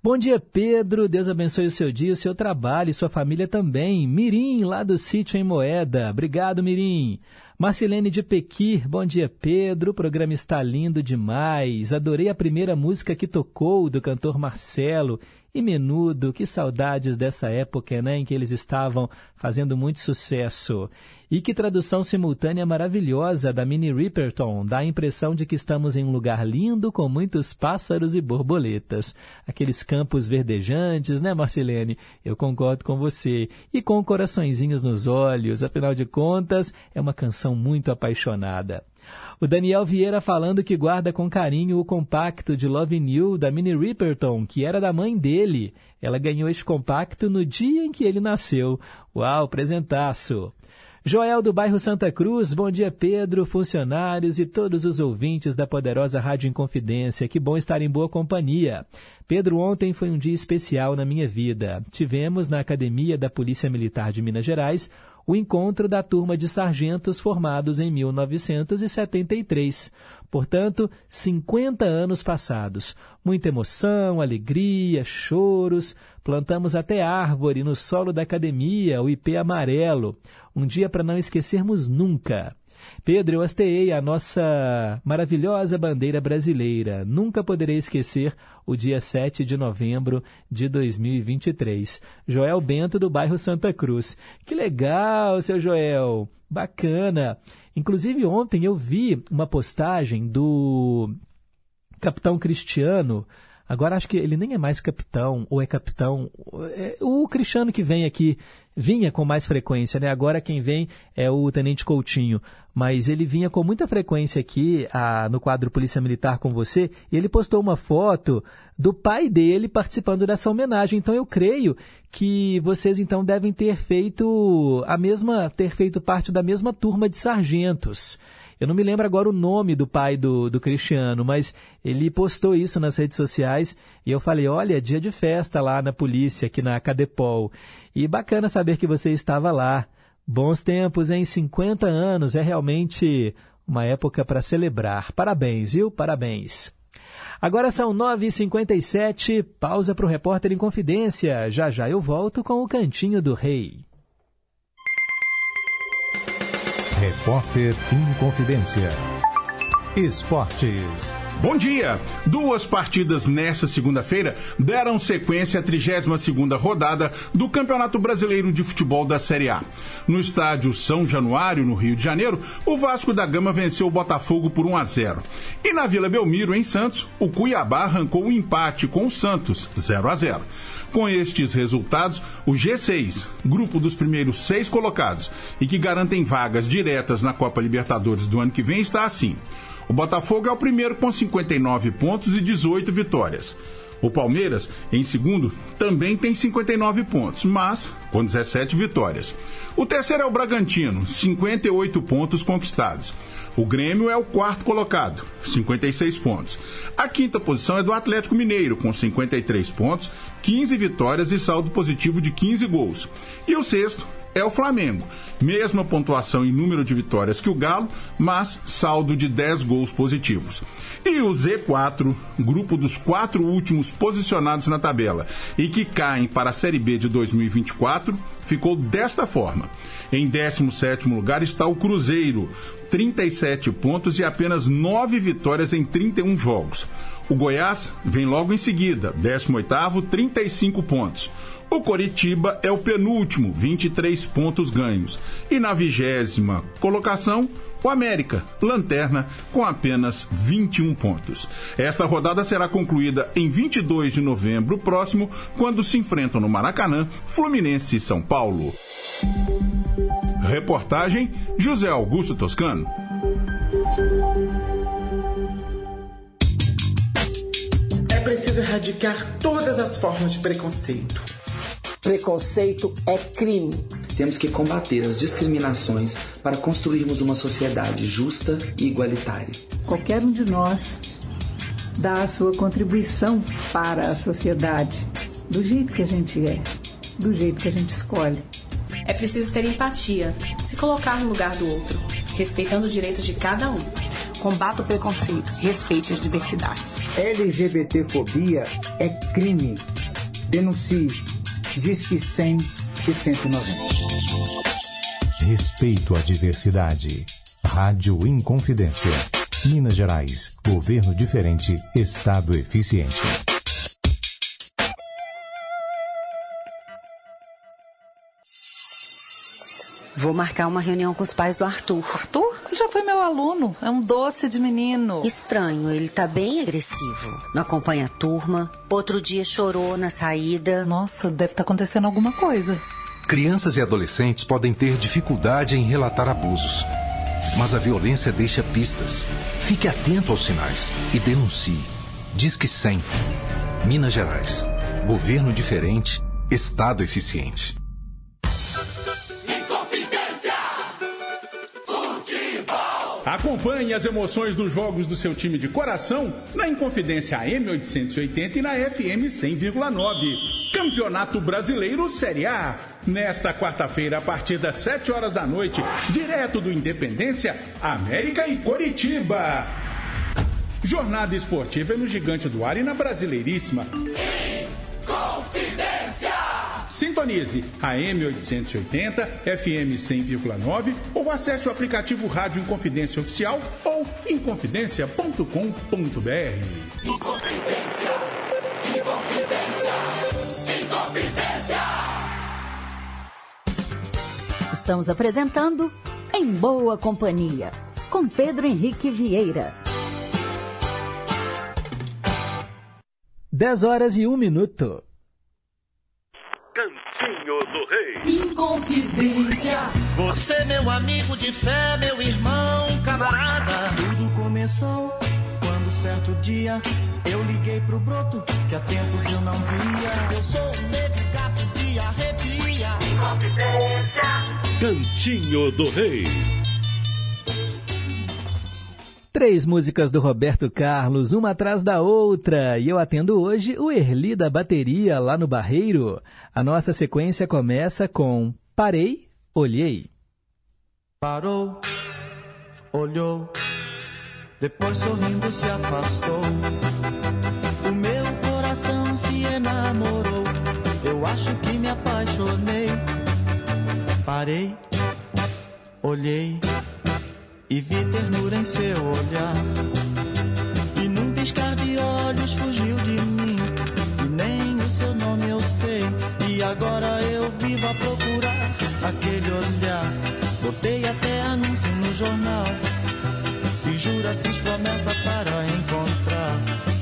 Bom dia, Pedro. Deus abençoe o seu dia, o seu trabalho e sua família também. Mirim, lá do sítio em Moeda. Obrigado, Mirim. Marcilene de Pequi, bom dia Pedro, o programa está lindo demais. Adorei a primeira música que tocou do cantor Marcelo e Menudo, que saudades dessa época, né, em que eles estavam fazendo muito sucesso. E que tradução simultânea maravilhosa da Minnie Riperton, dá a impressão de que estamos em um lugar lindo com muitos pássaros e borboletas. Aqueles campos verdejantes, né, Marcelene? Eu concordo com você. E com coraçõezinhos nos olhos, afinal de contas, é uma canção muito apaixonada. O Daniel Vieira falando que guarda com carinho o compacto de Love You da Minnie Riperton, que era da mãe dele. Ela ganhou este compacto no dia em que ele nasceu. Uau, presentaço! Joel do bairro Santa Cruz, bom dia Pedro, funcionários e todos os ouvintes da poderosa Rádio Inconfidência. Que bom estar em boa companhia. Pedro, ontem foi um dia especial na minha vida. Tivemos na Academia da Polícia Militar de Minas Gerais o encontro da turma de sargentos formados em 1973. Portanto, 50 anos passados. Muita emoção, alegria, choros. Plantamos até árvore no solo da academia, o IP amarelo. Um dia para não esquecermos nunca. Pedro, eu hasteei a nossa maravilhosa bandeira brasileira. Nunca poderei esquecer o dia 7 de novembro de 2023. Joel Bento, do bairro Santa Cruz. Que legal, seu Joel! Bacana! Inclusive, ontem eu vi uma postagem do capitão Cristiano. Agora acho que ele nem é mais capitão, ou é capitão. É, o Cristiano que vem aqui vinha com mais frequência, né? Agora quem vem é o Tenente Coutinho, mas ele vinha com muita frequência aqui a, no quadro Polícia Militar com você, e ele postou uma foto do pai dele participando dessa homenagem. Então eu creio que vocês então devem ter feito a mesma, ter feito parte da mesma turma de sargentos. Eu não me lembro agora o nome do pai do, do Cristiano, mas ele postou isso nas redes sociais e eu falei: olha, dia de festa lá na polícia, aqui na Cadepol. E bacana saber que você estava lá. Bons tempos, em 50 anos, é realmente uma época para celebrar. Parabéns, viu? Parabéns. Agora são 9h57, pausa para o repórter em confidência. Já já eu volto com o Cantinho do Rei. Repórter em Confidência. Esportes. Bom dia! Duas partidas nesta segunda-feira deram sequência à 32ª rodada do Campeonato Brasileiro de Futebol da Série A. No estádio São Januário, no Rio de Janeiro, o Vasco da Gama venceu o Botafogo por 1 a 0. E na Vila Belmiro, em Santos, o Cuiabá arrancou o um empate com o Santos, 0 a 0. Com estes resultados, o G6, grupo dos primeiros seis colocados e que garantem vagas diretas na Copa Libertadores do ano que vem, está assim. O Botafogo é o primeiro com 59 pontos e 18 vitórias. O Palmeiras, em segundo, também tem 59 pontos, mas com 17 vitórias. O terceiro é o Bragantino, 58 pontos conquistados. O Grêmio é o quarto colocado, 56 pontos. A quinta posição é do Atlético Mineiro, com 53 pontos, 15 vitórias e saldo positivo de 15 gols. E o sexto é o Flamengo. Mesma pontuação em número de vitórias que o Galo, mas saldo de 10 gols positivos. E o Z4, grupo dos quatro últimos posicionados na tabela e que caem para a Série B de 2024, ficou desta forma. Em 17 lugar está o Cruzeiro, 37 pontos e apenas 9 vitórias em 31 jogos. O Goiás vem logo em seguida, 18º, 35 pontos. O Coritiba é o penúltimo, 23 pontos ganhos. E na vigésima colocação, o América, lanterna, com apenas 21 pontos. Esta rodada será concluída em 22 de novembro próximo, quando se enfrentam no Maracanã Fluminense e São Paulo. Reportagem José Augusto Toscano. É preciso erradicar todas as formas de preconceito. Preconceito é crime. Temos que combater as discriminações para construirmos uma sociedade justa e igualitária. Qualquer um de nós dá a sua contribuição para a sociedade do jeito que a gente é, do jeito que a gente escolhe. É preciso ter empatia, se colocar no lugar do outro, respeitando os direitos de cada um. Combata o preconceito, respeite as diversidades. LGBTfobia é crime. Denuncie. Disque 100 e 190. Respeito à diversidade. Rádio Inconfidência. Minas Gerais. Governo diferente. Estado eficiente. Vou marcar uma reunião com os pais do Arthur. Arthur? Ele já foi meu aluno. É um doce de menino. Estranho, ele tá bem agressivo. Não acompanha a turma. Outro dia chorou na saída. Nossa, deve estar tá acontecendo alguma coisa. Crianças e adolescentes podem ter dificuldade em relatar abusos. Mas a violência deixa pistas. Fique atento aos sinais e denuncie. Disque 100. Minas Gerais. Governo diferente, Estado eficiente. Acompanhe as emoções dos jogos do seu time de coração na Inconfidência AM 880 e na FM 100,9. Campeonato Brasileiro Série A. Nesta quarta-feira, a partir das 7 horas da noite, direto do Independência, América e Coritiba. Jornada esportiva é no Gigante do Ar e na Brasileiríssima. Inconfidência! Sintonize AM 880, FM 100,9 ou acesse o aplicativo Rádio Inconfidência Oficial ou inconfidencia.com.br. Inconfidência, Inconfidência, Inconfidência. Estamos apresentando Em Boa Companhia, com Pedro Henrique Vieira. 10 horas e 1 minuto. Cantinho do Rei. Inconfidência. Você, meu amigo de fé, meu irmão, camarada. Tudo começou quando certo dia eu liguei pro broto que há tempos eu não via. Eu sou um negro gato de arrepia. Inconfidência. Cantinho do Rei. Três músicas do Roberto Carlos, uma atrás da outra, e eu atendo hoje o Erli da Bateria lá no Barreiro. A nossa sequência começa com Parei, Olhei. Parou, olhou, depois sorrindo se afastou. O meu coração se enamorou, eu acho que me apaixonei. Parei, olhei e vi ternura em seu olhar. E num piscar de olhos fugiu de mim, e nem o seu nome eu sei. E agora eu vivo a procurar aquele olhar. Botei até anúncio no jornal, e jura fiz promessa para encontrar.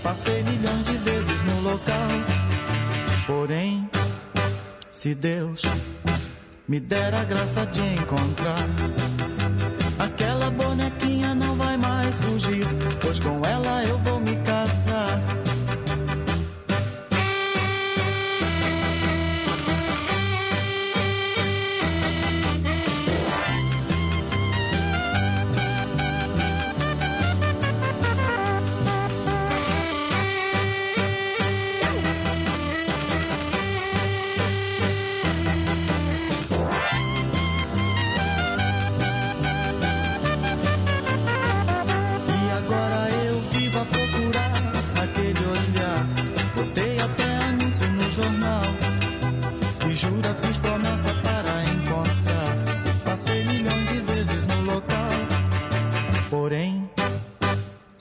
Passei milhões de vezes no local, porém, se Deus me der a graça de encontrar.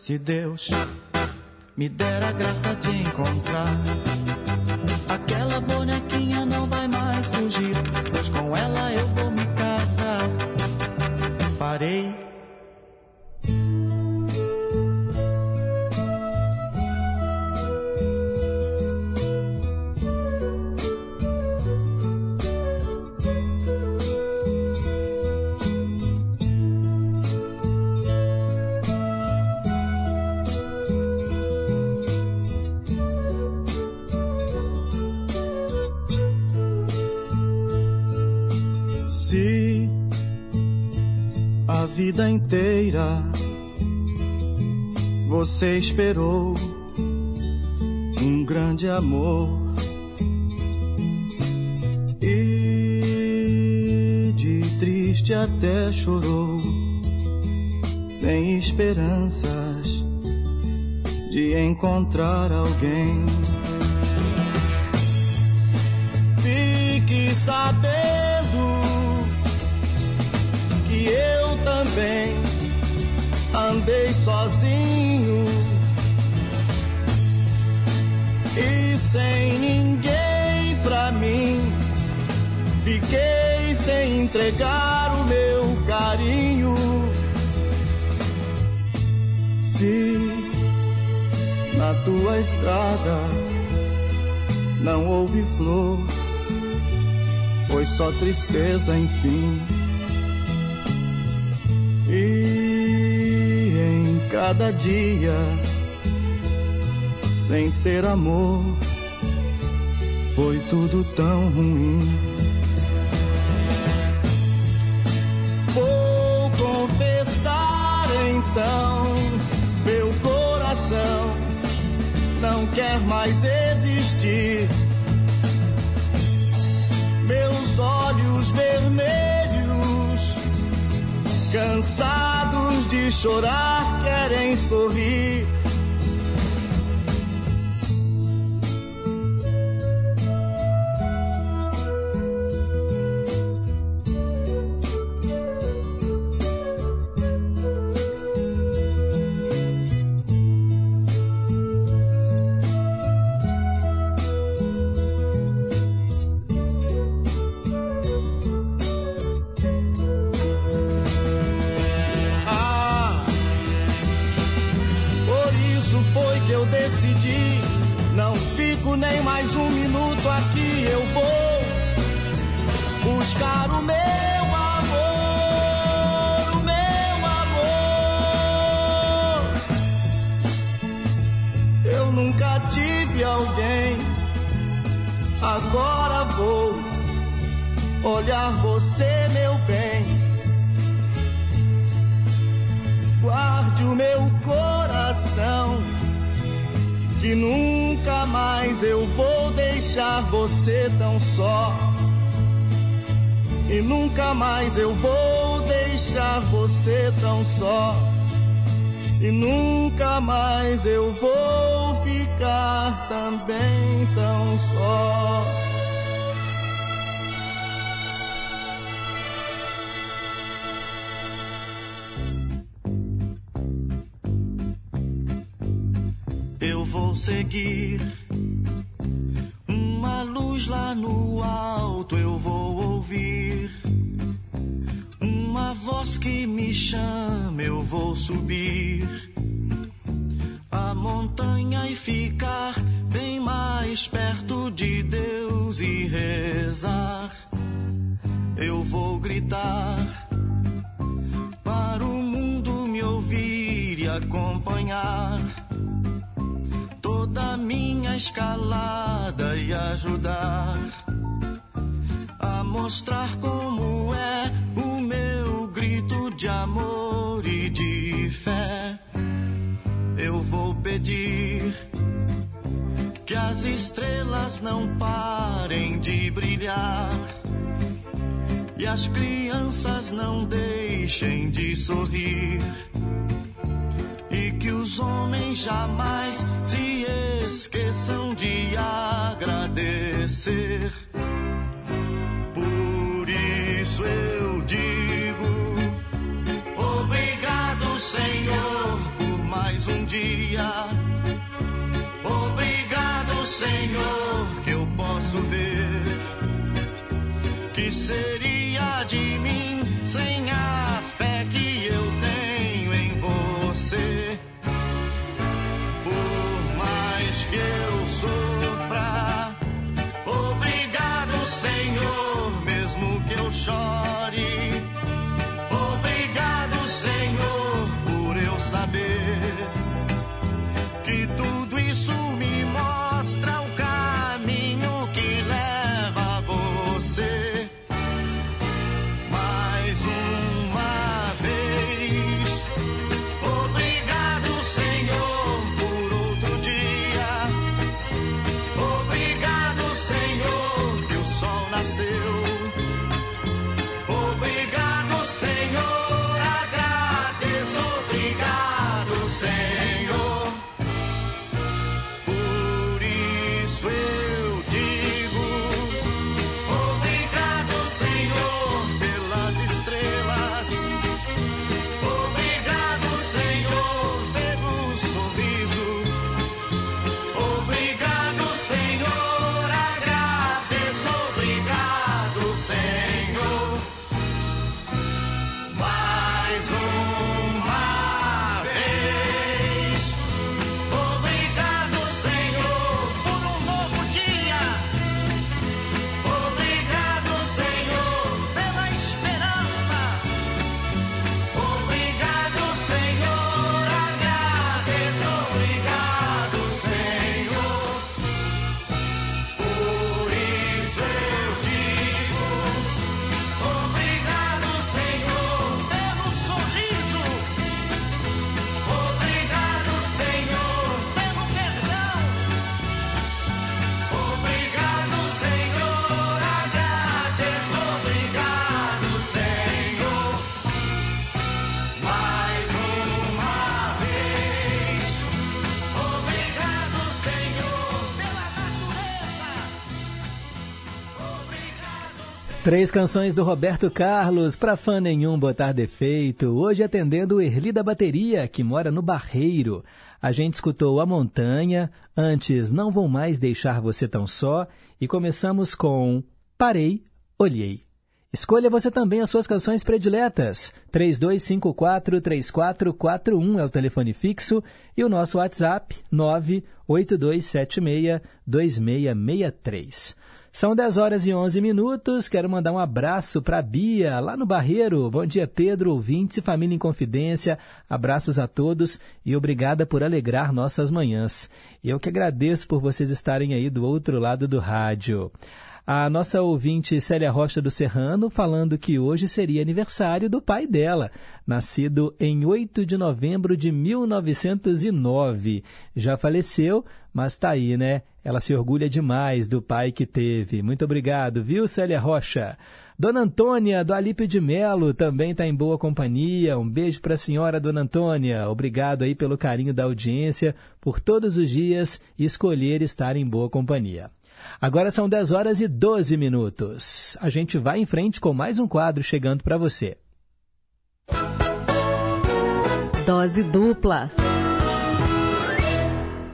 Se Deus me der a graça de encontrar. Aquela bonequinha não vai mais fugir, pois com ela eu vou me casar. Parei. você esperou um grande amor e de triste até chorou, sem esperanças de encontrar alguém. Fique sabendo que eu também andei sozinho sem ninguém pra mim. Fiquei sem entregar o meu carinho. Se na tua estrada não houve flor, foi só tristeza, enfim. E em cada dia sem ter amor foi tudo tão ruim. Vou confessar então, meu coração não quer mais existir. Meus olhos vermelhos, cansados de chorar, querem sorrir seguir. deixem de sorrir e que os homens jamais Três canções do Roberto Carlos, pra fã nenhum botar defeito. Hoje atendendo o Erli da Bateria, que mora no Barreiro. A gente escutou A Montanha, antes Não Vou Mais Deixar Você Tão Só, e começamos com Parei, Olhei. Escolha você também as suas canções prediletas. 3254-3441 é o telefone fixo e o nosso WhatsApp 98276-2663. São 10 horas e 11 minutos. Quero mandar um abraço para a Bia, lá no Barreiro. Bom dia, Pedro, ouvintes e família em confidência. Abraços a todos e obrigada por alegrar nossas manhãs. Eu que agradeço por vocês estarem aí do outro lado do rádio. A nossa ouvinte Célia Rocha do Serrano falando que hoje seria aniversário do pai dela, nascido em 8 de novembro de 1909. Já faleceu, mas está aí, né? Ela se orgulha demais do pai que teve. Muito obrigado, viu, Célia Rocha? Dona Antônia, do Alípio de Melo, também está em boa companhia. Um beijo para a senhora, Dona Antônia. Obrigado aí pelo carinho da audiência, por todos os dias escolher estar em boa companhia. Agora são 10 horas e 12 minutos. A gente vai em frente com mais um quadro chegando para você. Dose dupla.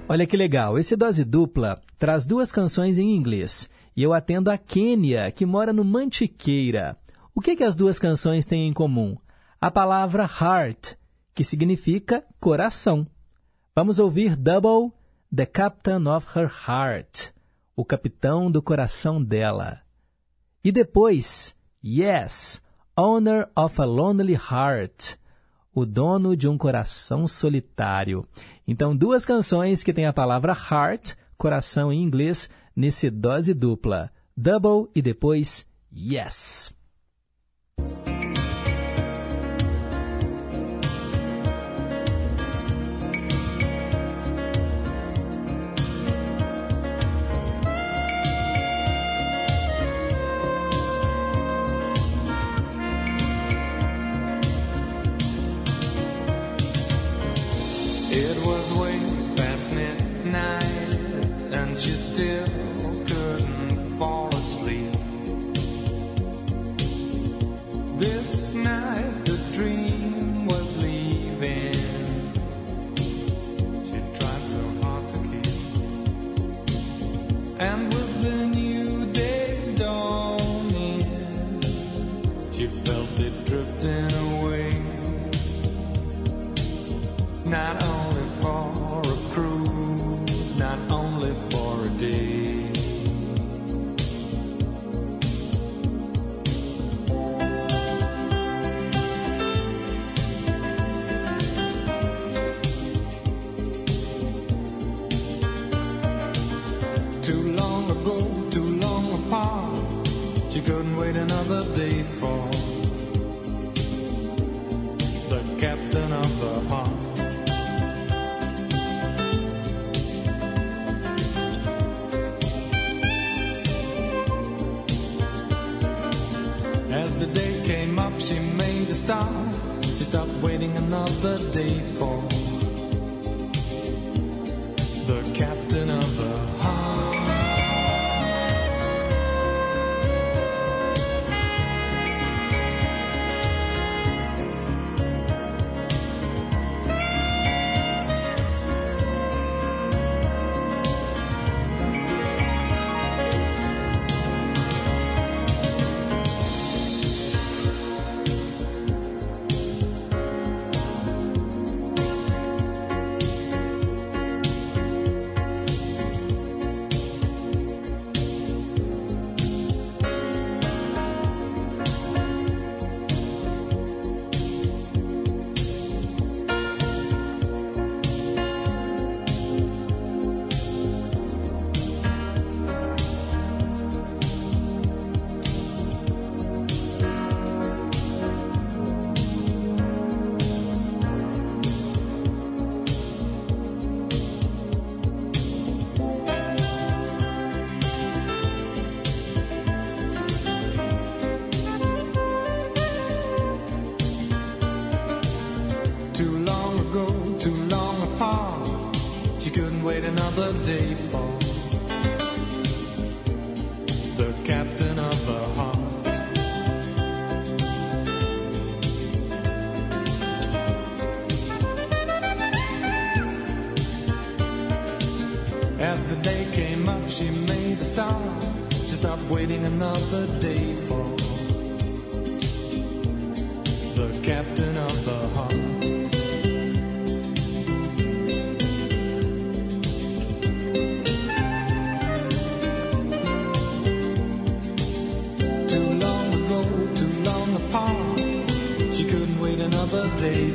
Olha que legal, esse Dose Dupla traz duas canções em inglês. E eu atendo a Kênia, que mora no Mantiqueira. O que, que as duas canções têm em comum? A palavra heart, que significa coração. Vamos ouvir Double, The Captain of Her Heart o capitão do coração dela. E depois, Yes, Owner of a Lonely Heart, o dono de um coração solitário. Então, duas canções que têm a palavra heart, coração em inglês, nesse dose dupla. Double e depois Yes. Still couldn't fall asleep. This night, the dream was leaving. She tried so hard to keep, and start. She stopped waiting another day for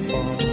fall.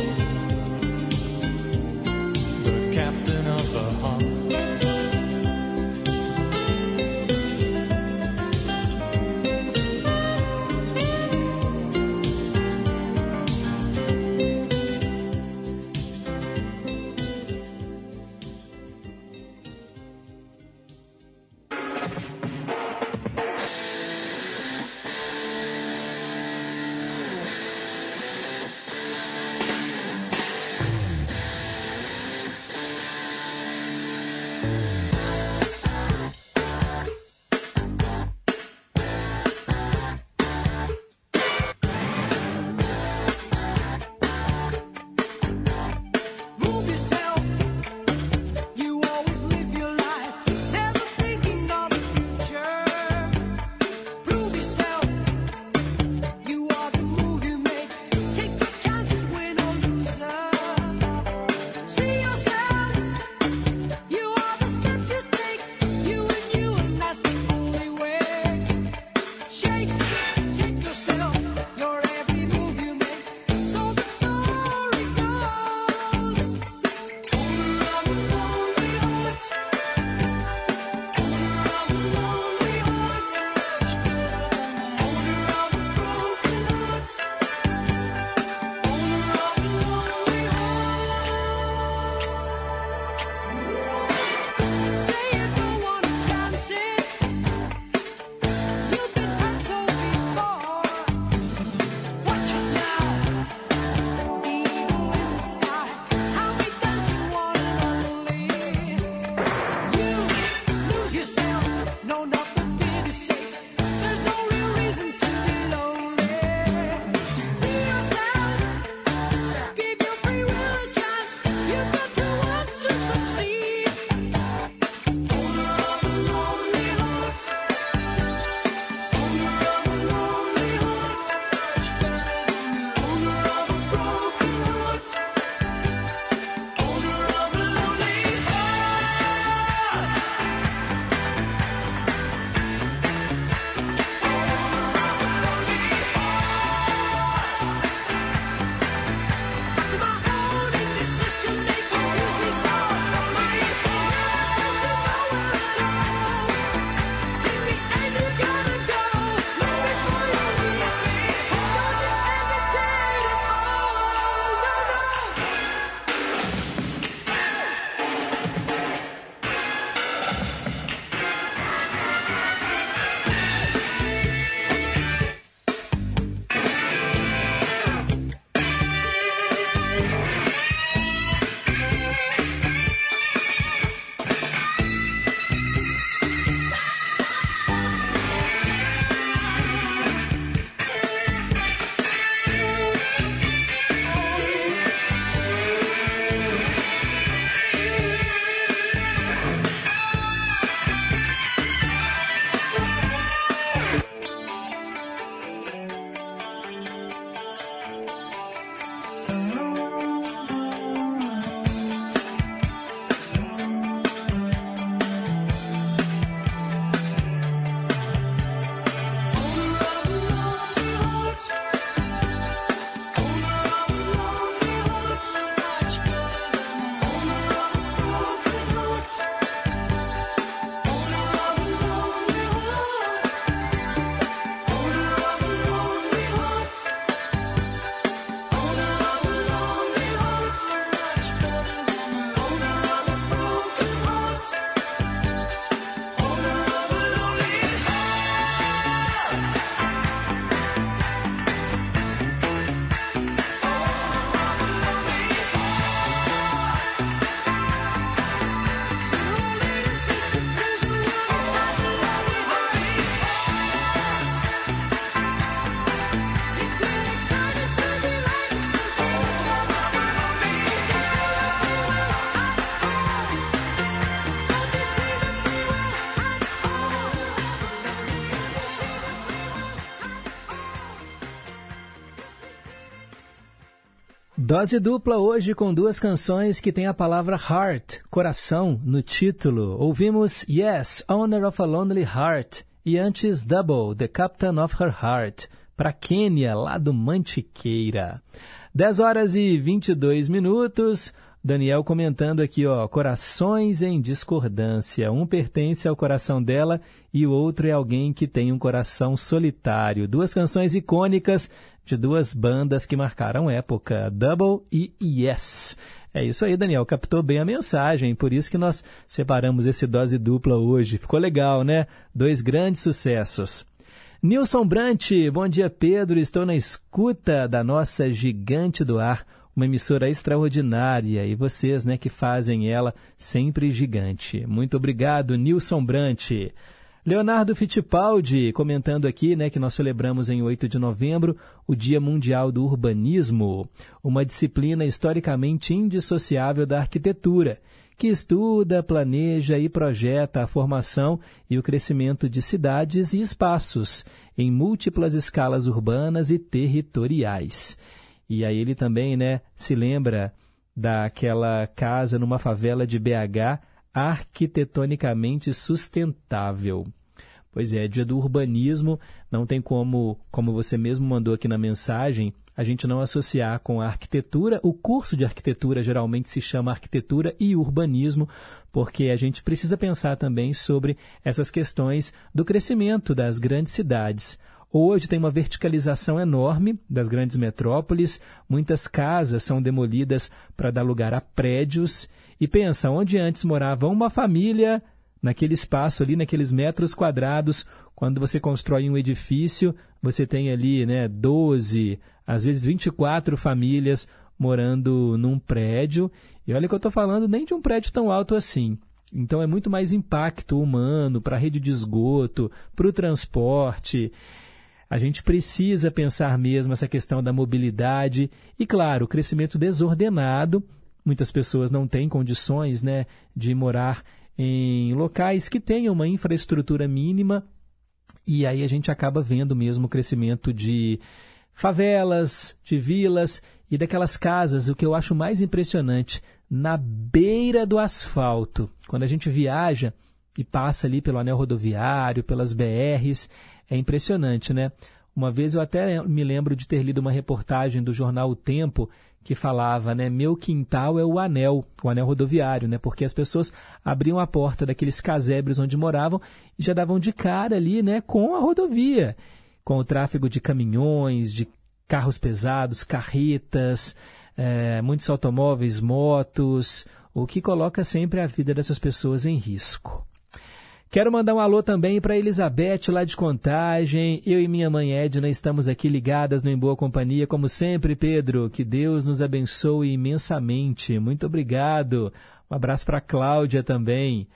Dose dupla hoje com duas canções que têm a palavra heart, coração, no título. Ouvimos Yes, Owner of a Lonely Heart e antes Double, The Captain of Her Heart, para Quênia, lá do Mantiqueira. 10 horas e 22 minutos. Daniel comentando aqui, ó, corações em discordância. Um pertence ao coração dela e o outro é alguém que tem um coração solitário. Duas canções icônicas de duas bandas que marcaram época, Double e Yes. É isso aí, Daniel, captou bem a mensagem, por isso que nós separamos esse dose dupla hoje. Ficou legal, né? Dois grandes sucessos. Nilson Brant, bom dia Pedro, estou na escuta da nossa gigante do ar uma emissora extraordinária e vocês, né, que fazem ela sempre gigante. Muito obrigado, Nilson Brant. Leonardo Fittipaldi comentando aqui, né, que nós celebramos em 8 de novembro o Dia Mundial do Urbanismo, uma disciplina historicamente indissociável da arquitetura, que estuda, planeja e projeta a formação e o crescimento de cidades e espaços em múltiplas escalas urbanas e territoriais. E aí ele também, né, se lembra daquela casa numa favela de BH arquitetonicamente sustentável. Pois é, dia do urbanismo, não tem como, como você mesmo mandou aqui na mensagem, a gente não associar com a arquitetura. O curso de arquitetura geralmente se chama arquitetura e urbanismo, porque a gente precisa pensar também sobre essas questões do crescimento das grandes cidades. Hoje tem uma verticalização enorme das grandes metrópoles, muitas casas são demolidas para dar lugar a prédios. E pensa, onde antes morava uma família, naquele espaço ali, naqueles metros quadrados, quando você constrói um edifício, você tem ali né, 12, às vezes 24 famílias morando num prédio. E olha que eu estou falando nem de um prédio tão alto assim. Então é muito mais impacto humano para a rede de esgoto, para o transporte. A gente precisa pensar mesmo essa questão da mobilidade e, claro, o crescimento desordenado. Muitas pessoas não têm condições né, de morar em locais que tenham uma infraestrutura mínima e aí a gente acaba vendo mesmo o crescimento de favelas, de vilas e daquelas casas, o que eu acho mais impressionante, na beira do asfalto. Quando a gente viaja e passa ali pelo anel rodoviário, pelas BRs, é impressionante, né? Uma vez eu até me lembro de ter lido uma reportagem do jornal O Tempo que falava, né, meu quintal é o anel, o anel rodoviário, né, porque as pessoas abriam a porta daqueles casebres onde moravam e já davam de cara ali, né, com a rodovia, com o tráfego de caminhões, de carros pesados, carretas, é, muitos automóveis, motos, o que coloca sempre a vida dessas pessoas em risco. Quero mandar um alô também para Elizabeth, lá de Contagem. Eu e minha mãe Edna estamos aqui ligadas no Em Boa Companhia, como sempre, Pedro. Que Deus nos abençoe imensamente. Muito obrigado. Um abraço para Cláudia também.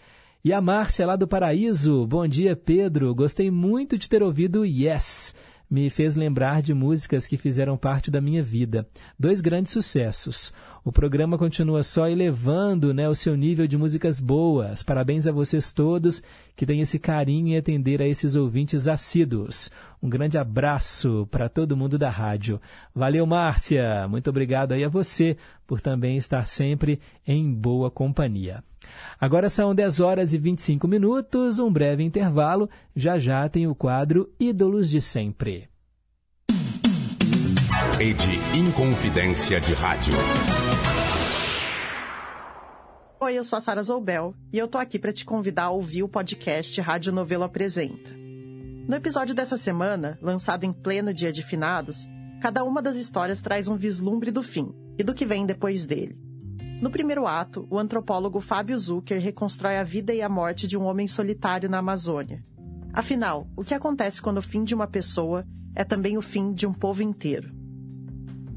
E a Márcia, lá do Paraíso. Bom dia, Pedro. Gostei muito de ter ouvido Yes me fez lembrar de músicas que fizeram parte da minha vida. Dois grandes sucessos. O programa continua só elevando né, o seu nível de músicas boas. Parabéns a vocês todos que têm esse carinho em atender a esses ouvintes assíduos. Um grande abraço para todo mundo da rádio. Valeu, Márcia. Muito obrigado aí a você por também estar sempre em boa companhia. Agora são 10 horas e 25 minutos, um breve intervalo. Já já tem o quadro Ídolos de Sempre. Rede Inconfidência de Rádio. Oi, eu sou a Sara Zoubel e eu tô aqui para te convidar a ouvir o podcast Rádio Novelo Apresenta. No episódio dessa semana, lançado em pleno dia de finados, cada uma das histórias traz um vislumbre do fim e do que vem depois dele. No primeiro ato, o antropólogo Fábio Zucker reconstrói a vida e a morte de um homem solitário na Amazônia. Afinal, o que acontece quando o fim de uma pessoa é também o fim de um povo inteiro?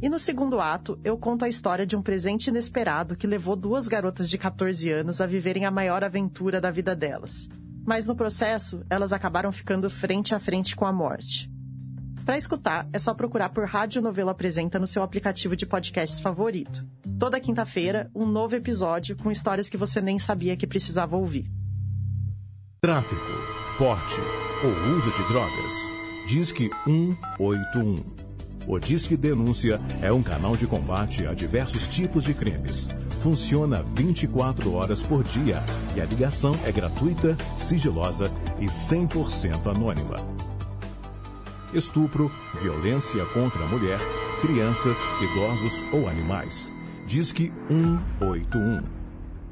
E no segundo ato, eu conto a história de um presente inesperado que levou duas garotas de 14 anos a viverem a maior aventura da vida delas. Mas no processo, elas acabaram ficando frente a frente com a morte. Para escutar, é só procurar por Rádio Novela Apresenta no seu aplicativo de podcasts favorito. Toda quinta-feira, um novo episódio com histórias que você nem sabia que precisava ouvir. Tráfico, porte ou uso de drogas. Disque 181 O Disque Denúncia é um canal de combate a diversos tipos de crimes. Funciona 24 horas por dia e a ligação é gratuita, sigilosa e 100% anônima. Estupro, violência contra a mulher, crianças, idosos ou animais. Disque 181.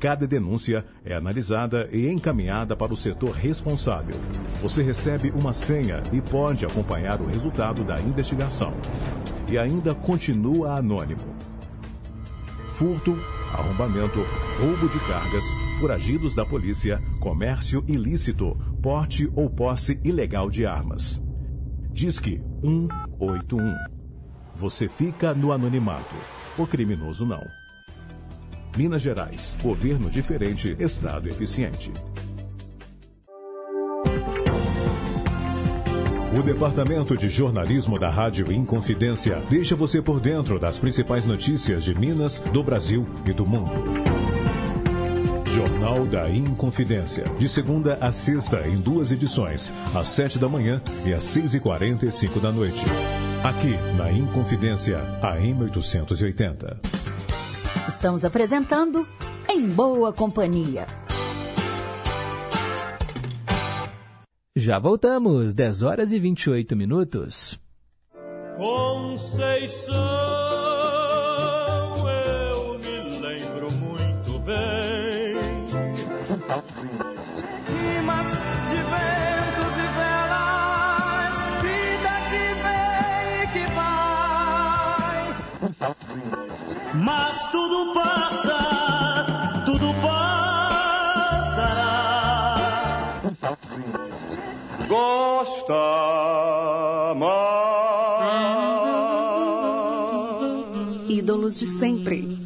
Cada denúncia é analisada e encaminhada para o setor responsável. Você recebe uma senha e pode acompanhar o resultado da investigação. E ainda continua anônimo. Furto, arrombamento, roubo de cargas, foragidos da polícia, comércio ilícito, porte ou posse ilegal de armas. Disque 181. Você fica no anonimato. O criminoso não. Minas Gerais. Governo diferente, Estado eficiente. O Departamento de Jornalismo da Rádio Inconfidência deixa você por dentro das principais notícias de Minas, do Brasil e do mundo. Jornal da Inconfidência. De segunda a sexta, em duas edições, às sete da manhã e às seis e quarenta e cinco da noite. Aqui, na Inconfidência, AM 880. Estamos apresentando Em Boa Companhia. Já voltamos, 10 horas e 28 minutos. Conceição, eu me lembro muito bem. Mas tudo passa, tudo passará. Gosta mais. Ídolos de sempre.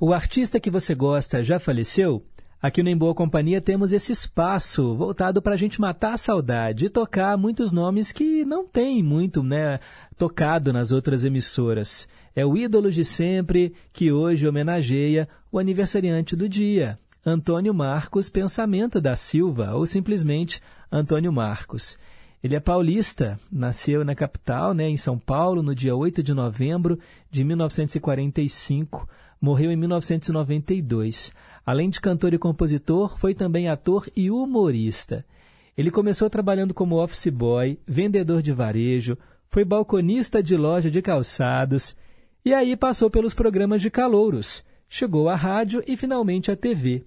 O artista que você gosta já faleceu? Aqui no Em Boa Companhia temos esse espaço voltado para a gente matar a saudade e tocar muitos nomes que não tem muito né, tocado nas outras emissoras. É o ídolo de sempre que hoje homenageia o aniversariante do dia, Antônio Marcos Pensamento da Silva, ou simplesmente Antônio Marcos. Ele é paulista, nasceu na capital, né, em São Paulo, no dia 8 de novembro de 1945, morreu em 1992. Além de cantor e compositor, foi também ator e humorista. Ele começou trabalhando como office boy, vendedor de varejo, foi balconista de loja de calçados e aí passou pelos programas de calouros, chegou à rádio e finalmente à TV.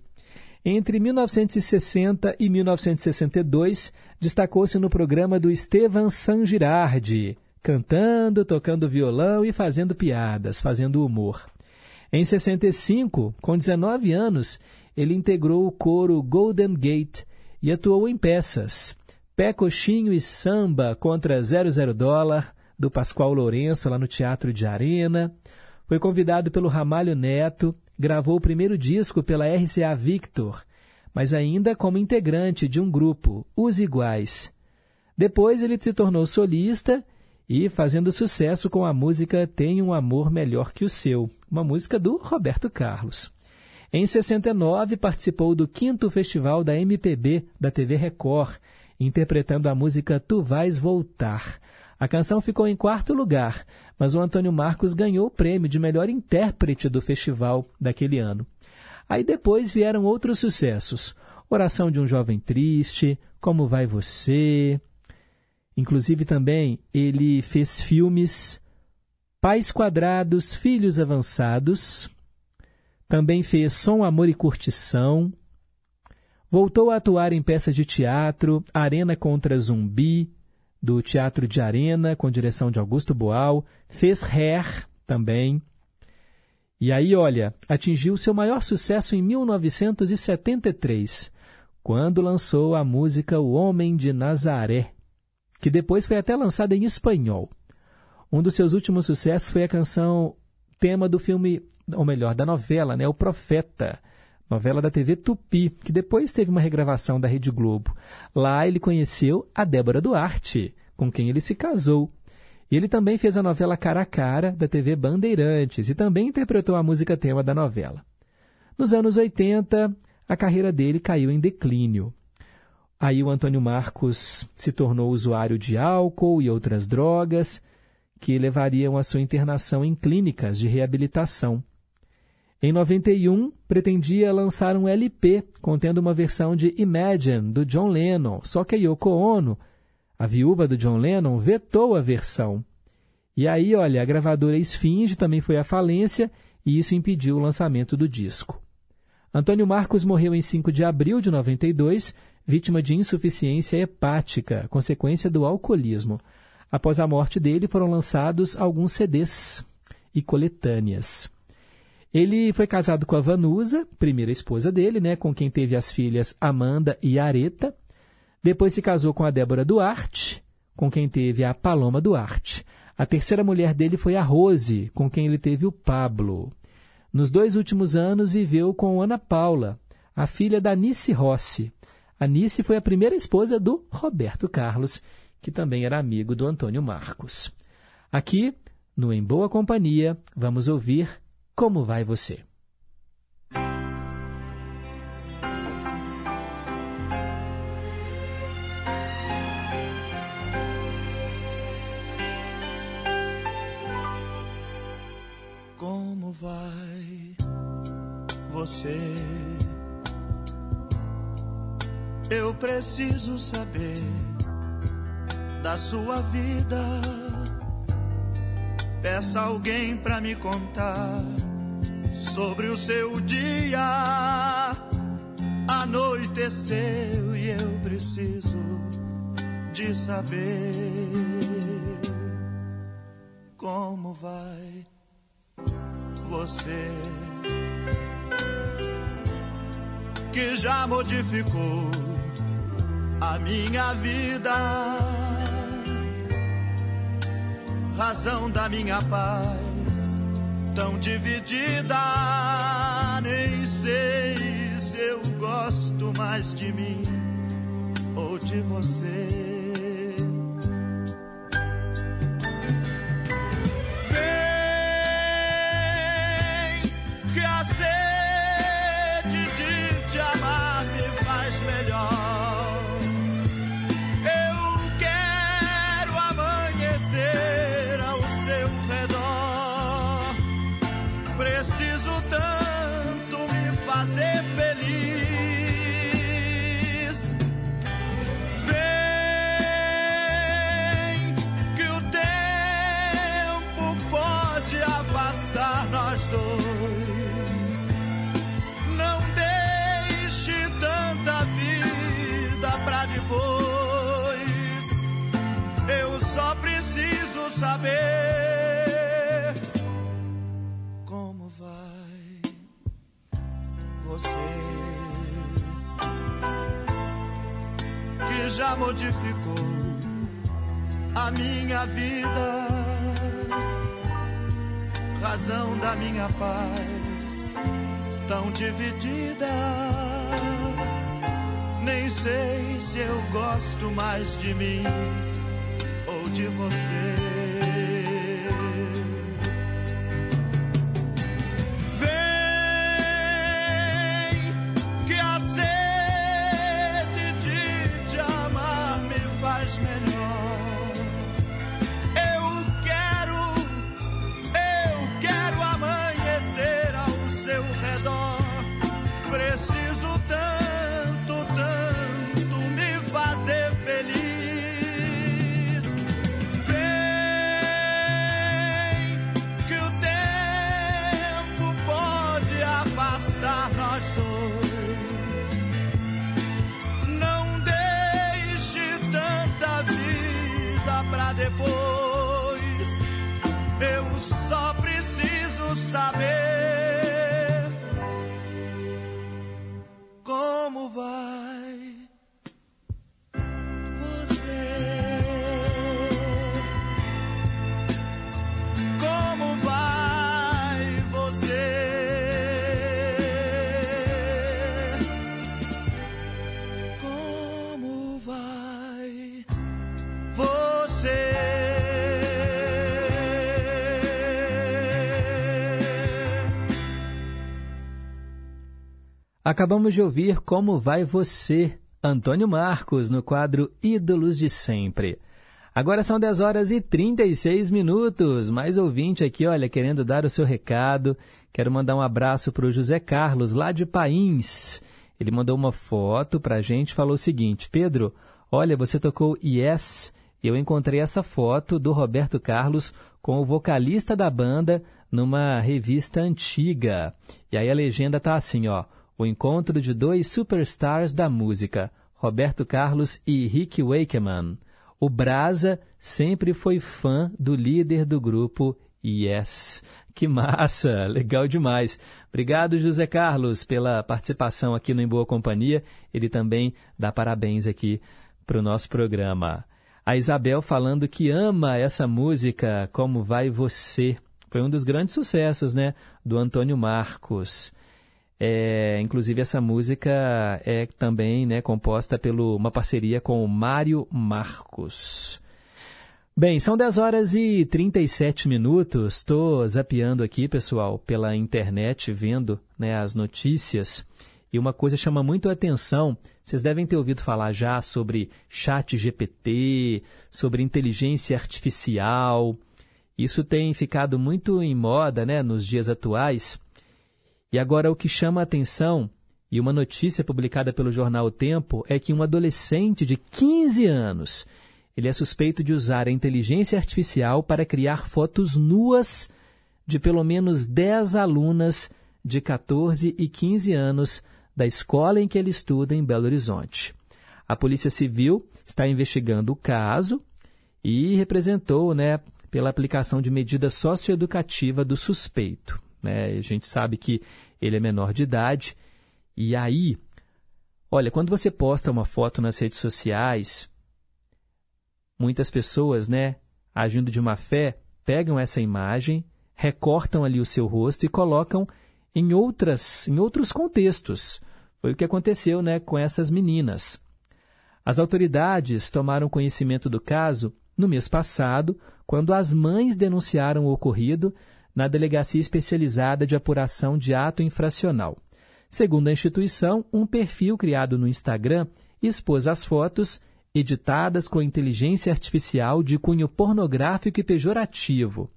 Entre 1960 e 1962, destacou-se no programa do Estevan San Girardi, cantando, tocando violão e fazendo piadas, fazendo humor. Em 65, com 19 anos, ele integrou o coro Golden Gate e atuou em peças Pé Coxinho e Samba contra 00 Dólar, do Pascoal Lourenço, lá no Teatro de Arena. Foi convidado pelo Ramalho Neto, gravou o primeiro disco pela RCA Victor, mas ainda como integrante de um grupo, Os Iguais. Depois ele se tornou solista e fazendo sucesso com a música Tem um Amor Melhor que o Seu, uma música do Roberto Carlos. Em 69, participou do quinto festival da MPB da TV Record, interpretando a música Tu Vais Voltar. A canção ficou em quarto lugar, mas o Antônio Marcos ganhou o prêmio de melhor intérprete do festival daquele ano. Aí depois vieram outros sucessos: Oração de um Jovem Triste, Como Vai Você. Inclusive também ele fez filmes Pais Quadrados, Filhos Avançados. Também fez Som, Amor e Curtição. Voltou a atuar em peças de teatro, Arena contra Zumbi, do Teatro de Arena, com direção de Augusto Boal. Fez Hair também. E aí, olha, atingiu seu maior sucesso em 1973, quando lançou a música O Homem de Nazaré, que depois foi até lançada em espanhol. Um dos seus últimos sucessos foi a canção tema do filme, ou melhor, da novela, né, O Profeta, novela da TV Tupi, que depois teve uma regravação da Rede Globo. Lá ele conheceu a Débora Duarte, com quem ele se casou. E ele também fez a novela Cara a Cara, da TV Bandeirantes, e também interpretou a música tema da novela. Nos anos 80, a carreira dele caiu em declínio. Aí o Antônio Marcos se tornou usuário de álcool e outras drogas que levariam à sua internação em clínicas de reabilitação. Em 91, pretendia lançar um LP contendo uma versão de Imagine do John Lennon, só que a Yoko Ono, a viúva do John Lennon, vetou a versão. E aí, olha, a gravadora Esfinge também foi à falência e isso impediu o lançamento do disco. Antônio Marcos morreu em 5 de abril de 92, vítima de insuficiência hepática, consequência do alcoolismo. Após a morte dele, foram lançados alguns CDs e coletâneas. Ele foi casado com a Vanusa, primeira esposa dele, né, com quem teve as filhas Amanda e Areta. Depois se casou com a Débora Duarte, com quem teve a Paloma Duarte. A terceira mulher dele foi a Rose, com quem ele teve o Pablo. Nos dois últimos anos viveu com Ana Paula, a filha da Nice Rossi. A Nice foi a primeira esposa do Roberto Carlos, que também era amigo do Antônio Marcos. Aqui, no Em Boa Companhia, vamos ouvir Como Vai Você? Como vai você? Eu preciso saber da sua vida. Peça alguém pra me contar sobre o seu dia. Anoiteceu e eu preciso de saber como vai você que já modificou a minha vida, razão da minha paz, tão dividida. Nem sei se eu gosto mais de mim ou de você. Já modificou a minha vida, razão da minha paz tão dividida. Nem sei se eu gosto mais de mim ou de você. Acabamos de ouvir Como Vai Você, Antônio Marcos, no quadro Ídolos de Sempre. Agora são 10 horas e 36 minutos. Mais ouvinte aqui, olha, querendo dar o seu recado. Quero mandar um abraço para o José Carlos, lá de Pains. Ele mandou uma foto para a gente falou o seguinte: Pedro, olha, você tocou Yes e eu encontrei essa foto do Roberto Carlos com o vocalista da banda numa revista antiga. E aí a legenda tá assim, ó: o encontro de dois superstars da música, Roberto Carlos e Rick Wakeman. O Brasa sempre foi fã do líder do grupo Yes. Que massa! [laughs] Legal demais. Obrigado, José Carlos, pela participação aqui no Em Boa Companhia. Ele também dá parabéns aqui para o nosso programa. A Isabel falando que ama essa música, Como Vai Você. Foi um dos grandes sucessos, né? Do Antônio Marcos. É, inclusive essa música é também né, composta por uma parceria com Mário Marcos. Bem, são 10 horas e 37 minutos. Estou zapeando aqui, pessoal, pela internet, vendo né, as notícias. E uma coisa chama muito a atenção. Vocês devem ter ouvido falar já sobre chat GPT, sobre inteligência artificial. Isso tem ficado muito em moda né, nos dias atuais. E agora o que chama a atenção, e uma notícia publicada pelo jornal O Tempo, é que um adolescente de 15 anos, ele é suspeito de usar a inteligência artificial para criar fotos nuas de pelo menos 10 alunas de 14 e 15 anos da escola em que ele estuda em Belo Horizonte. A Polícia Civil está investigando o caso e representou, né, pela aplicação de medida socioeducativa do suspeito. Né? A gente sabe que ele é menor de idade. E aí, olha, quando você posta uma foto nas redes sociais, muitas pessoas, né, agindo de má fé, pegam essa imagem, recortam ali o seu rosto e colocam em outras, em outros contextos. Foi o que aconteceu, né, com essas meninas. As autoridades tomaram conhecimento do caso no mês passado, quando as mães denunciaram o ocorrido na Delegacia Especializada de Apuração de Ato Infracional. Segundo a instituição, um perfil criado no Instagram expôs as fotos editadas com inteligência artificial de cunho pornográfico e pejorativo.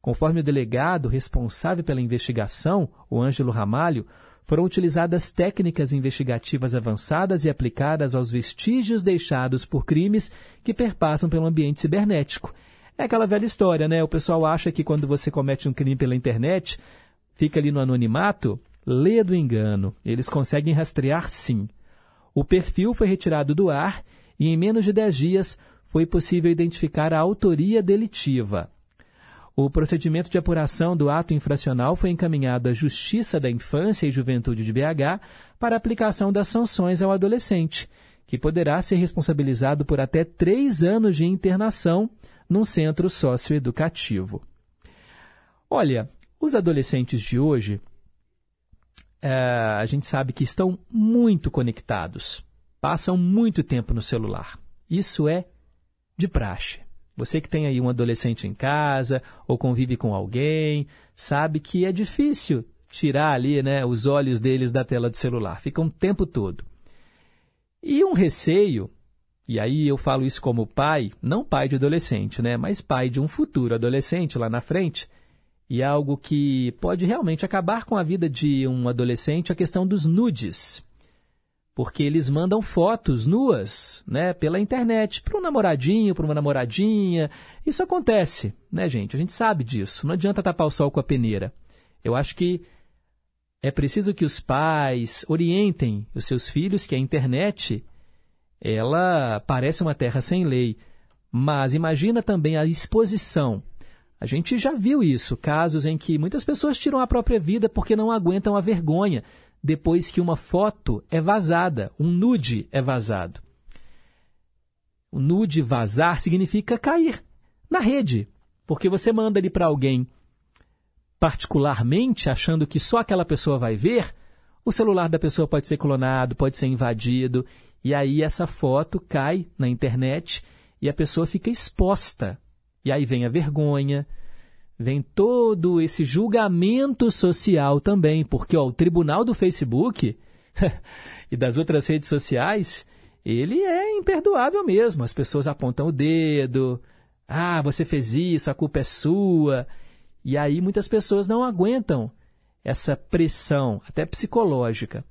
Conforme o delegado responsável pela investigação, o Ângelo Ramalho, foram utilizadas técnicas investigativas avançadas e aplicadas aos vestígios deixados por crimes que perpassam pelo ambiente cibernético, é aquela velha história, né? O pessoal acha que quando você comete um crime pela internet, fica ali no anonimato, lê do engano. Eles conseguem rastrear sim. O perfil foi retirado do ar e em menos de 10 dias foi possível identificar a autoria delitiva. O procedimento de apuração do ato infracional foi encaminhado à Justiça da Infância e Juventude de BH para aplicação das sanções ao adolescente, que poderá ser responsabilizado por até três anos de internação num centro socioeducativo. Olha, os adolescentes de hoje, é, a gente sabe que estão muito conectados, passam muito tempo no celular. Isso é de praxe. Você que tem aí um adolescente em casa ou convive com alguém, sabe que é difícil tirar ali né, os olhos deles da tela do celular. Ficam o tempo todo. E um receio e aí eu falo isso como pai, não pai de adolescente, né? Mas pai de um futuro adolescente lá na frente. E é algo que pode realmente acabar com a vida de um adolescente, a questão dos nudes. Porque eles mandam fotos nuas, né, pela internet, para um namoradinho, para uma namoradinha. Isso acontece, né, gente? A gente sabe disso. Não adianta tapar o sol com a peneira. Eu acho que é preciso que os pais orientem os seus filhos que a internet ela parece uma terra sem lei. Mas imagina também a exposição. A gente já viu isso, casos em que muitas pessoas tiram a própria vida porque não aguentam a vergonha depois que uma foto é vazada, um nude é vazado. O nude vazar significa cair na rede, porque você manda ele para alguém particularmente achando que só aquela pessoa vai ver, o celular da pessoa pode ser clonado, pode ser invadido e aí essa foto cai na internet e a pessoa fica exposta. E aí vem a vergonha, vem todo esse julgamento social também, porque ó, o tribunal do Facebook [laughs] e das outras redes sociais, ele é imperdoável mesmo. As pessoas apontam o dedo. Ah, você fez isso, a culpa é sua. E aí muitas pessoas não aguentam essa pressão, até psicológica.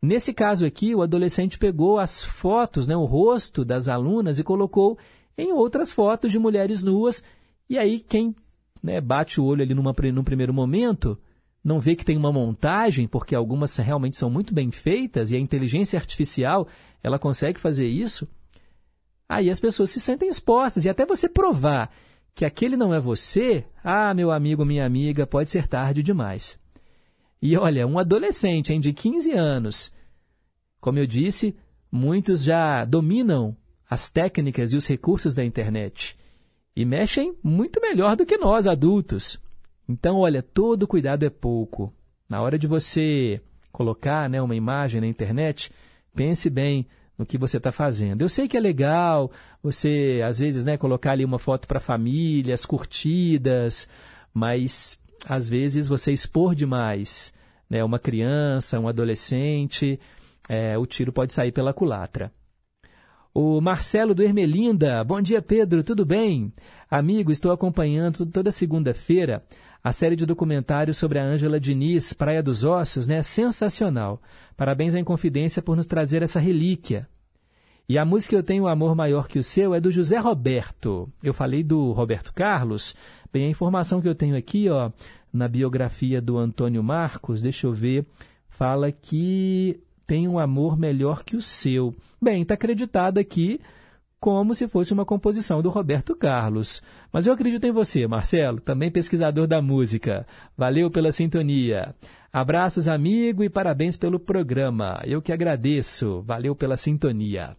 Nesse caso aqui, o adolescente pegou as fotos, né, o rosto das alunas e colocou em outras fotos de mulheres nuas. E aí, quem né, bate o olho ali numa, num primeiro momento, não vê que tem uma montagem, porque algumas realmente são muito bem feitas e a inteligência artificial ela consegue fazer isso. Aí as pessoas se sentem expostas e até você provar que aquele não é você, ah, meu amigo, minha amiga, pode ser tarde demais. E olha, um adolescente hein, de 15 anos, como eu disse, muitos já dominam as técnicas e os recursos da internet e mexem muito melhor do que nós adultos. Então, olha, todo cuidado é pouco. Na hora de você colocar né, uma imagem na internet, pense bem no que você está fazendo. Eu sei que é legal você, às vezes, né, colocar ali uma foto para famílias, curtidas, mas às vezes você expor demais né, uma criança, um adolescente, é, o tiro pode sair pela culatra. O Marcelo do Ermelinda, bom dia Pedro, tudo bem? Amigo, estou acompanhando toda segunda-feira a série de documentários sobre a Ângela Diniz, Praia dos Ossos, né? Sensacional. Parabéns à Inconfidência por nos trazer essa relíquia. E a música Eu Tenho Amor Maior Que o Seu é do José Roberto. Eu falei do Roberto Carlos. Bem, a informação que eu tenho aqui, ó, na biografia do Antônio Marcos, deixa eu ver, fala que tem um amor melhor que o seu. Bem, está acreditado aqui como se fosse uma composição do Roberto Carlos. Mas eu acredito em você, Marcelo, também pesquisador da música. Valeu pela sintonia. Abraços, amigo, e parabéns pelo programa. Eu que agradeço. Valeu pela sintonia.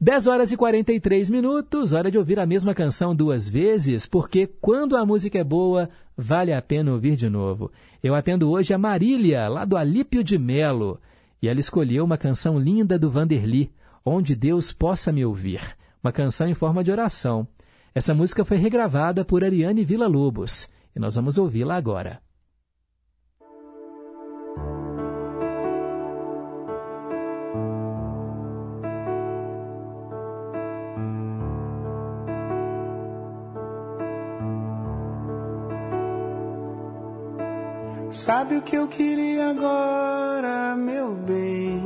10 horas e 43 minutos, hora de ouvir a mesma canção duas vezes, porque quando a música é boa, vale a pena ouvir de novo. Eu atendo hoje a Marília, lá do Alípio de Melo, e ela escolheu uma canção linda do Vanderly, Onde Deus Possa Me Ouvir, uma canção em forma de oração. Essa música foi regravada por Ariane Villa-Lobos, e nós vamos ouvi-la agora. Sabe o que eu queria agora, meu bem?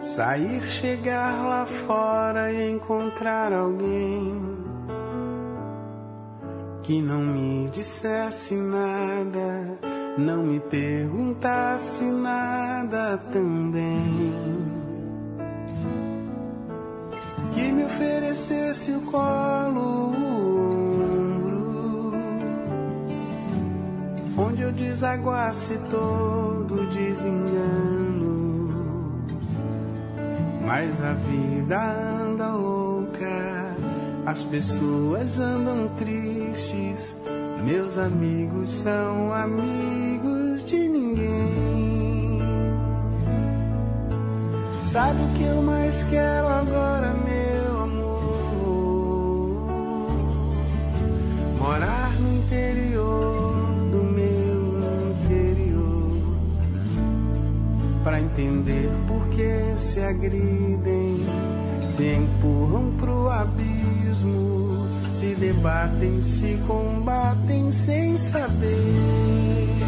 Sair, chegar lá fora e encontrar alguém que não me dissesse nada, não me perguntasse nada também. Que me oferecesse o colo onde eu desaguasse todo desengano. Mas a vida anda louca, as pessoas andam tristes, meus amigos são amigos de ninguém. Sabe o que eu mais quero agora, meu amor? Morar no para entender por que se agridem, se empurram pro abismo, se debatem, se combatem sem saber.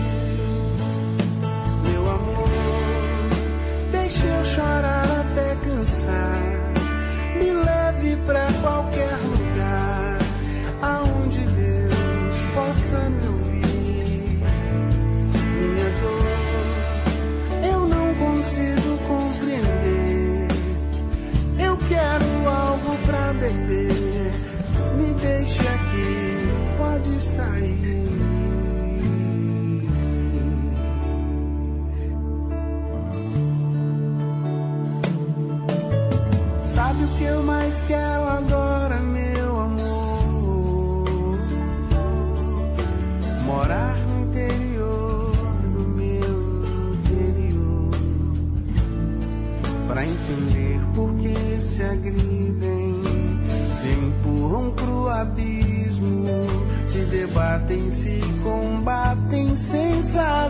Se combatem sem saber.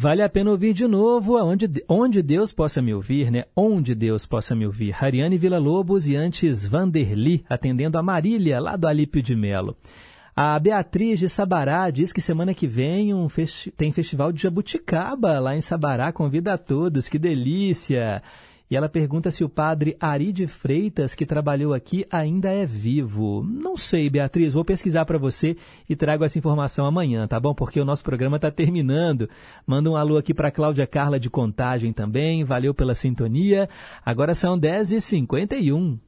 Vale a pena ouvir de novo onde, onde Deus possa me ouvir, né? Onde Deus possa me ouvir. Hariane Vila Lobos e antes Vanderli, atendendo a Marília, lá do Alípio de Melo. A Beatriz de Sabará diz que semana que vem um festi tem festival de jabuticaba lá em Sabará. Convida a todos, que delícia! E ela pergunta se o padre Ari de Freitas, que trabalhou aqui, ainda é vivo. Não sei, Beatriz, vou pesquisar para você e trago essa informação amanhã, tá bom? Porque o nosso programa está terminando. Manda um alô aqui para Cláudia Carla de Contagem também. Valeu pela sintonia. Agora são 10h51.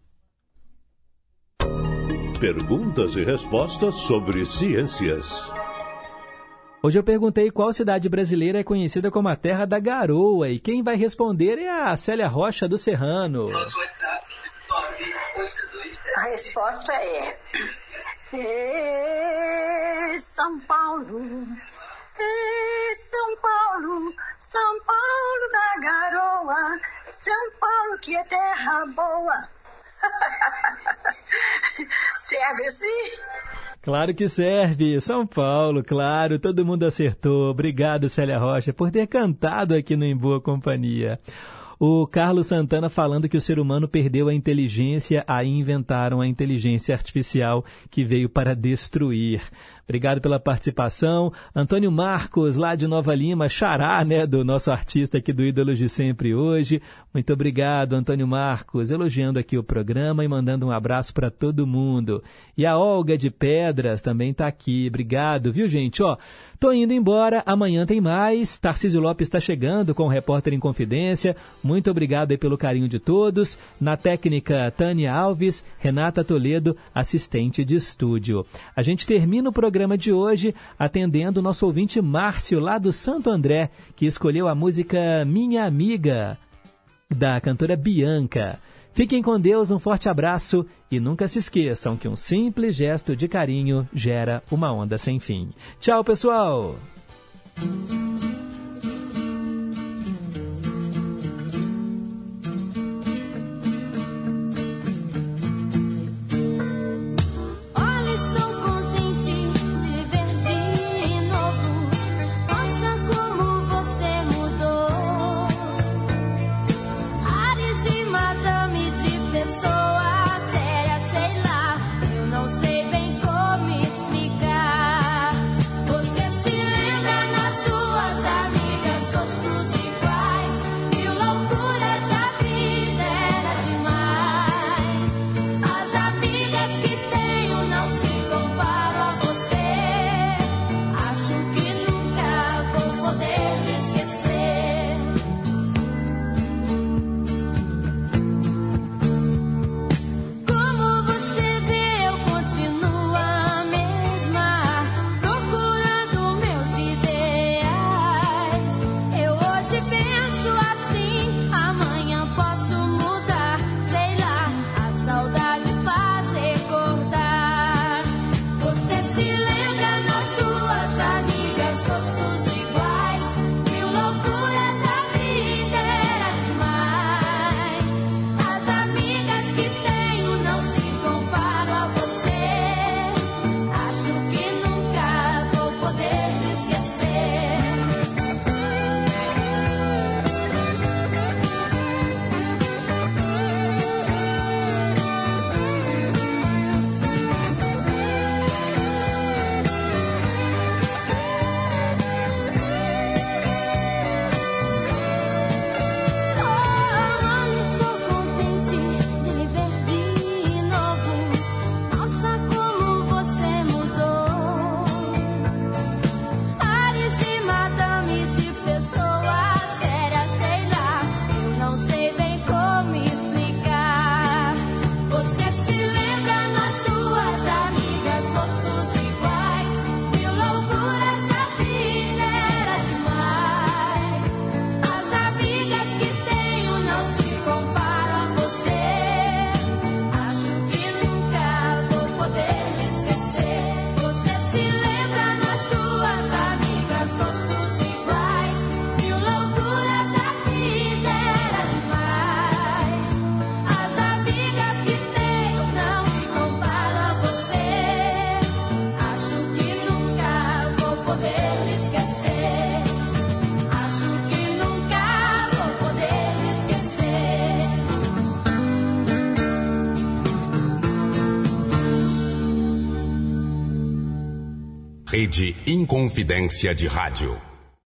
Perguntas e respostas sobre ciências. Hoje eu perguntei qual cidade brasileira é conhecida como a terra da garoa e quem vai responder é a Célia Rocha do Serrano. A resposta é. é São Paulo. é São Paulo, São Paulo da garoa, São Paulo que é terra boa. [laughs] Serve assim? Claro que serve. São Paulo, claro, todo mundo acertou. Obrigado, Célia Rocha, por ter cantado aqui no Em Boa Companhia. O Carlos Santana falando que o ser humano perdeu a inteligência, aí inventaram a inteligência artificial que veio para destruir. Obrigado pela participação. Antônio Marcos, lá de Nova Lima, xará, né, do nosso artista aqui do Ídolos de Sempre hoje. Muito obrigado, Antônio Marcos, elogiando aqui o programa e mandando um abraço para todo mundo. E a Olga de Pedras também está aqui. Obrigado, viu, gente? Ó, tô indo embora, amanhã tem mais. Tarcísio Lopes está chegando com o Repórter em Confidência. Muito obrigado aí pelo carinho de todos. Na técnica, Tânia Alves, Renata Toledo, assistente de estúdio. A gente termina o programa programa de hoje, atendendo o nosso ouvinte Márcio, lá do Santo André, que escolheu a música Minha Amiga, da cantora Bianca. Fiquem com Deus, um forte abraço e nunca se esqueçam que um simples gesto de carinho gera uma onda sem fim. Tchau, pessoal! Rede Inconfidência de Rádio.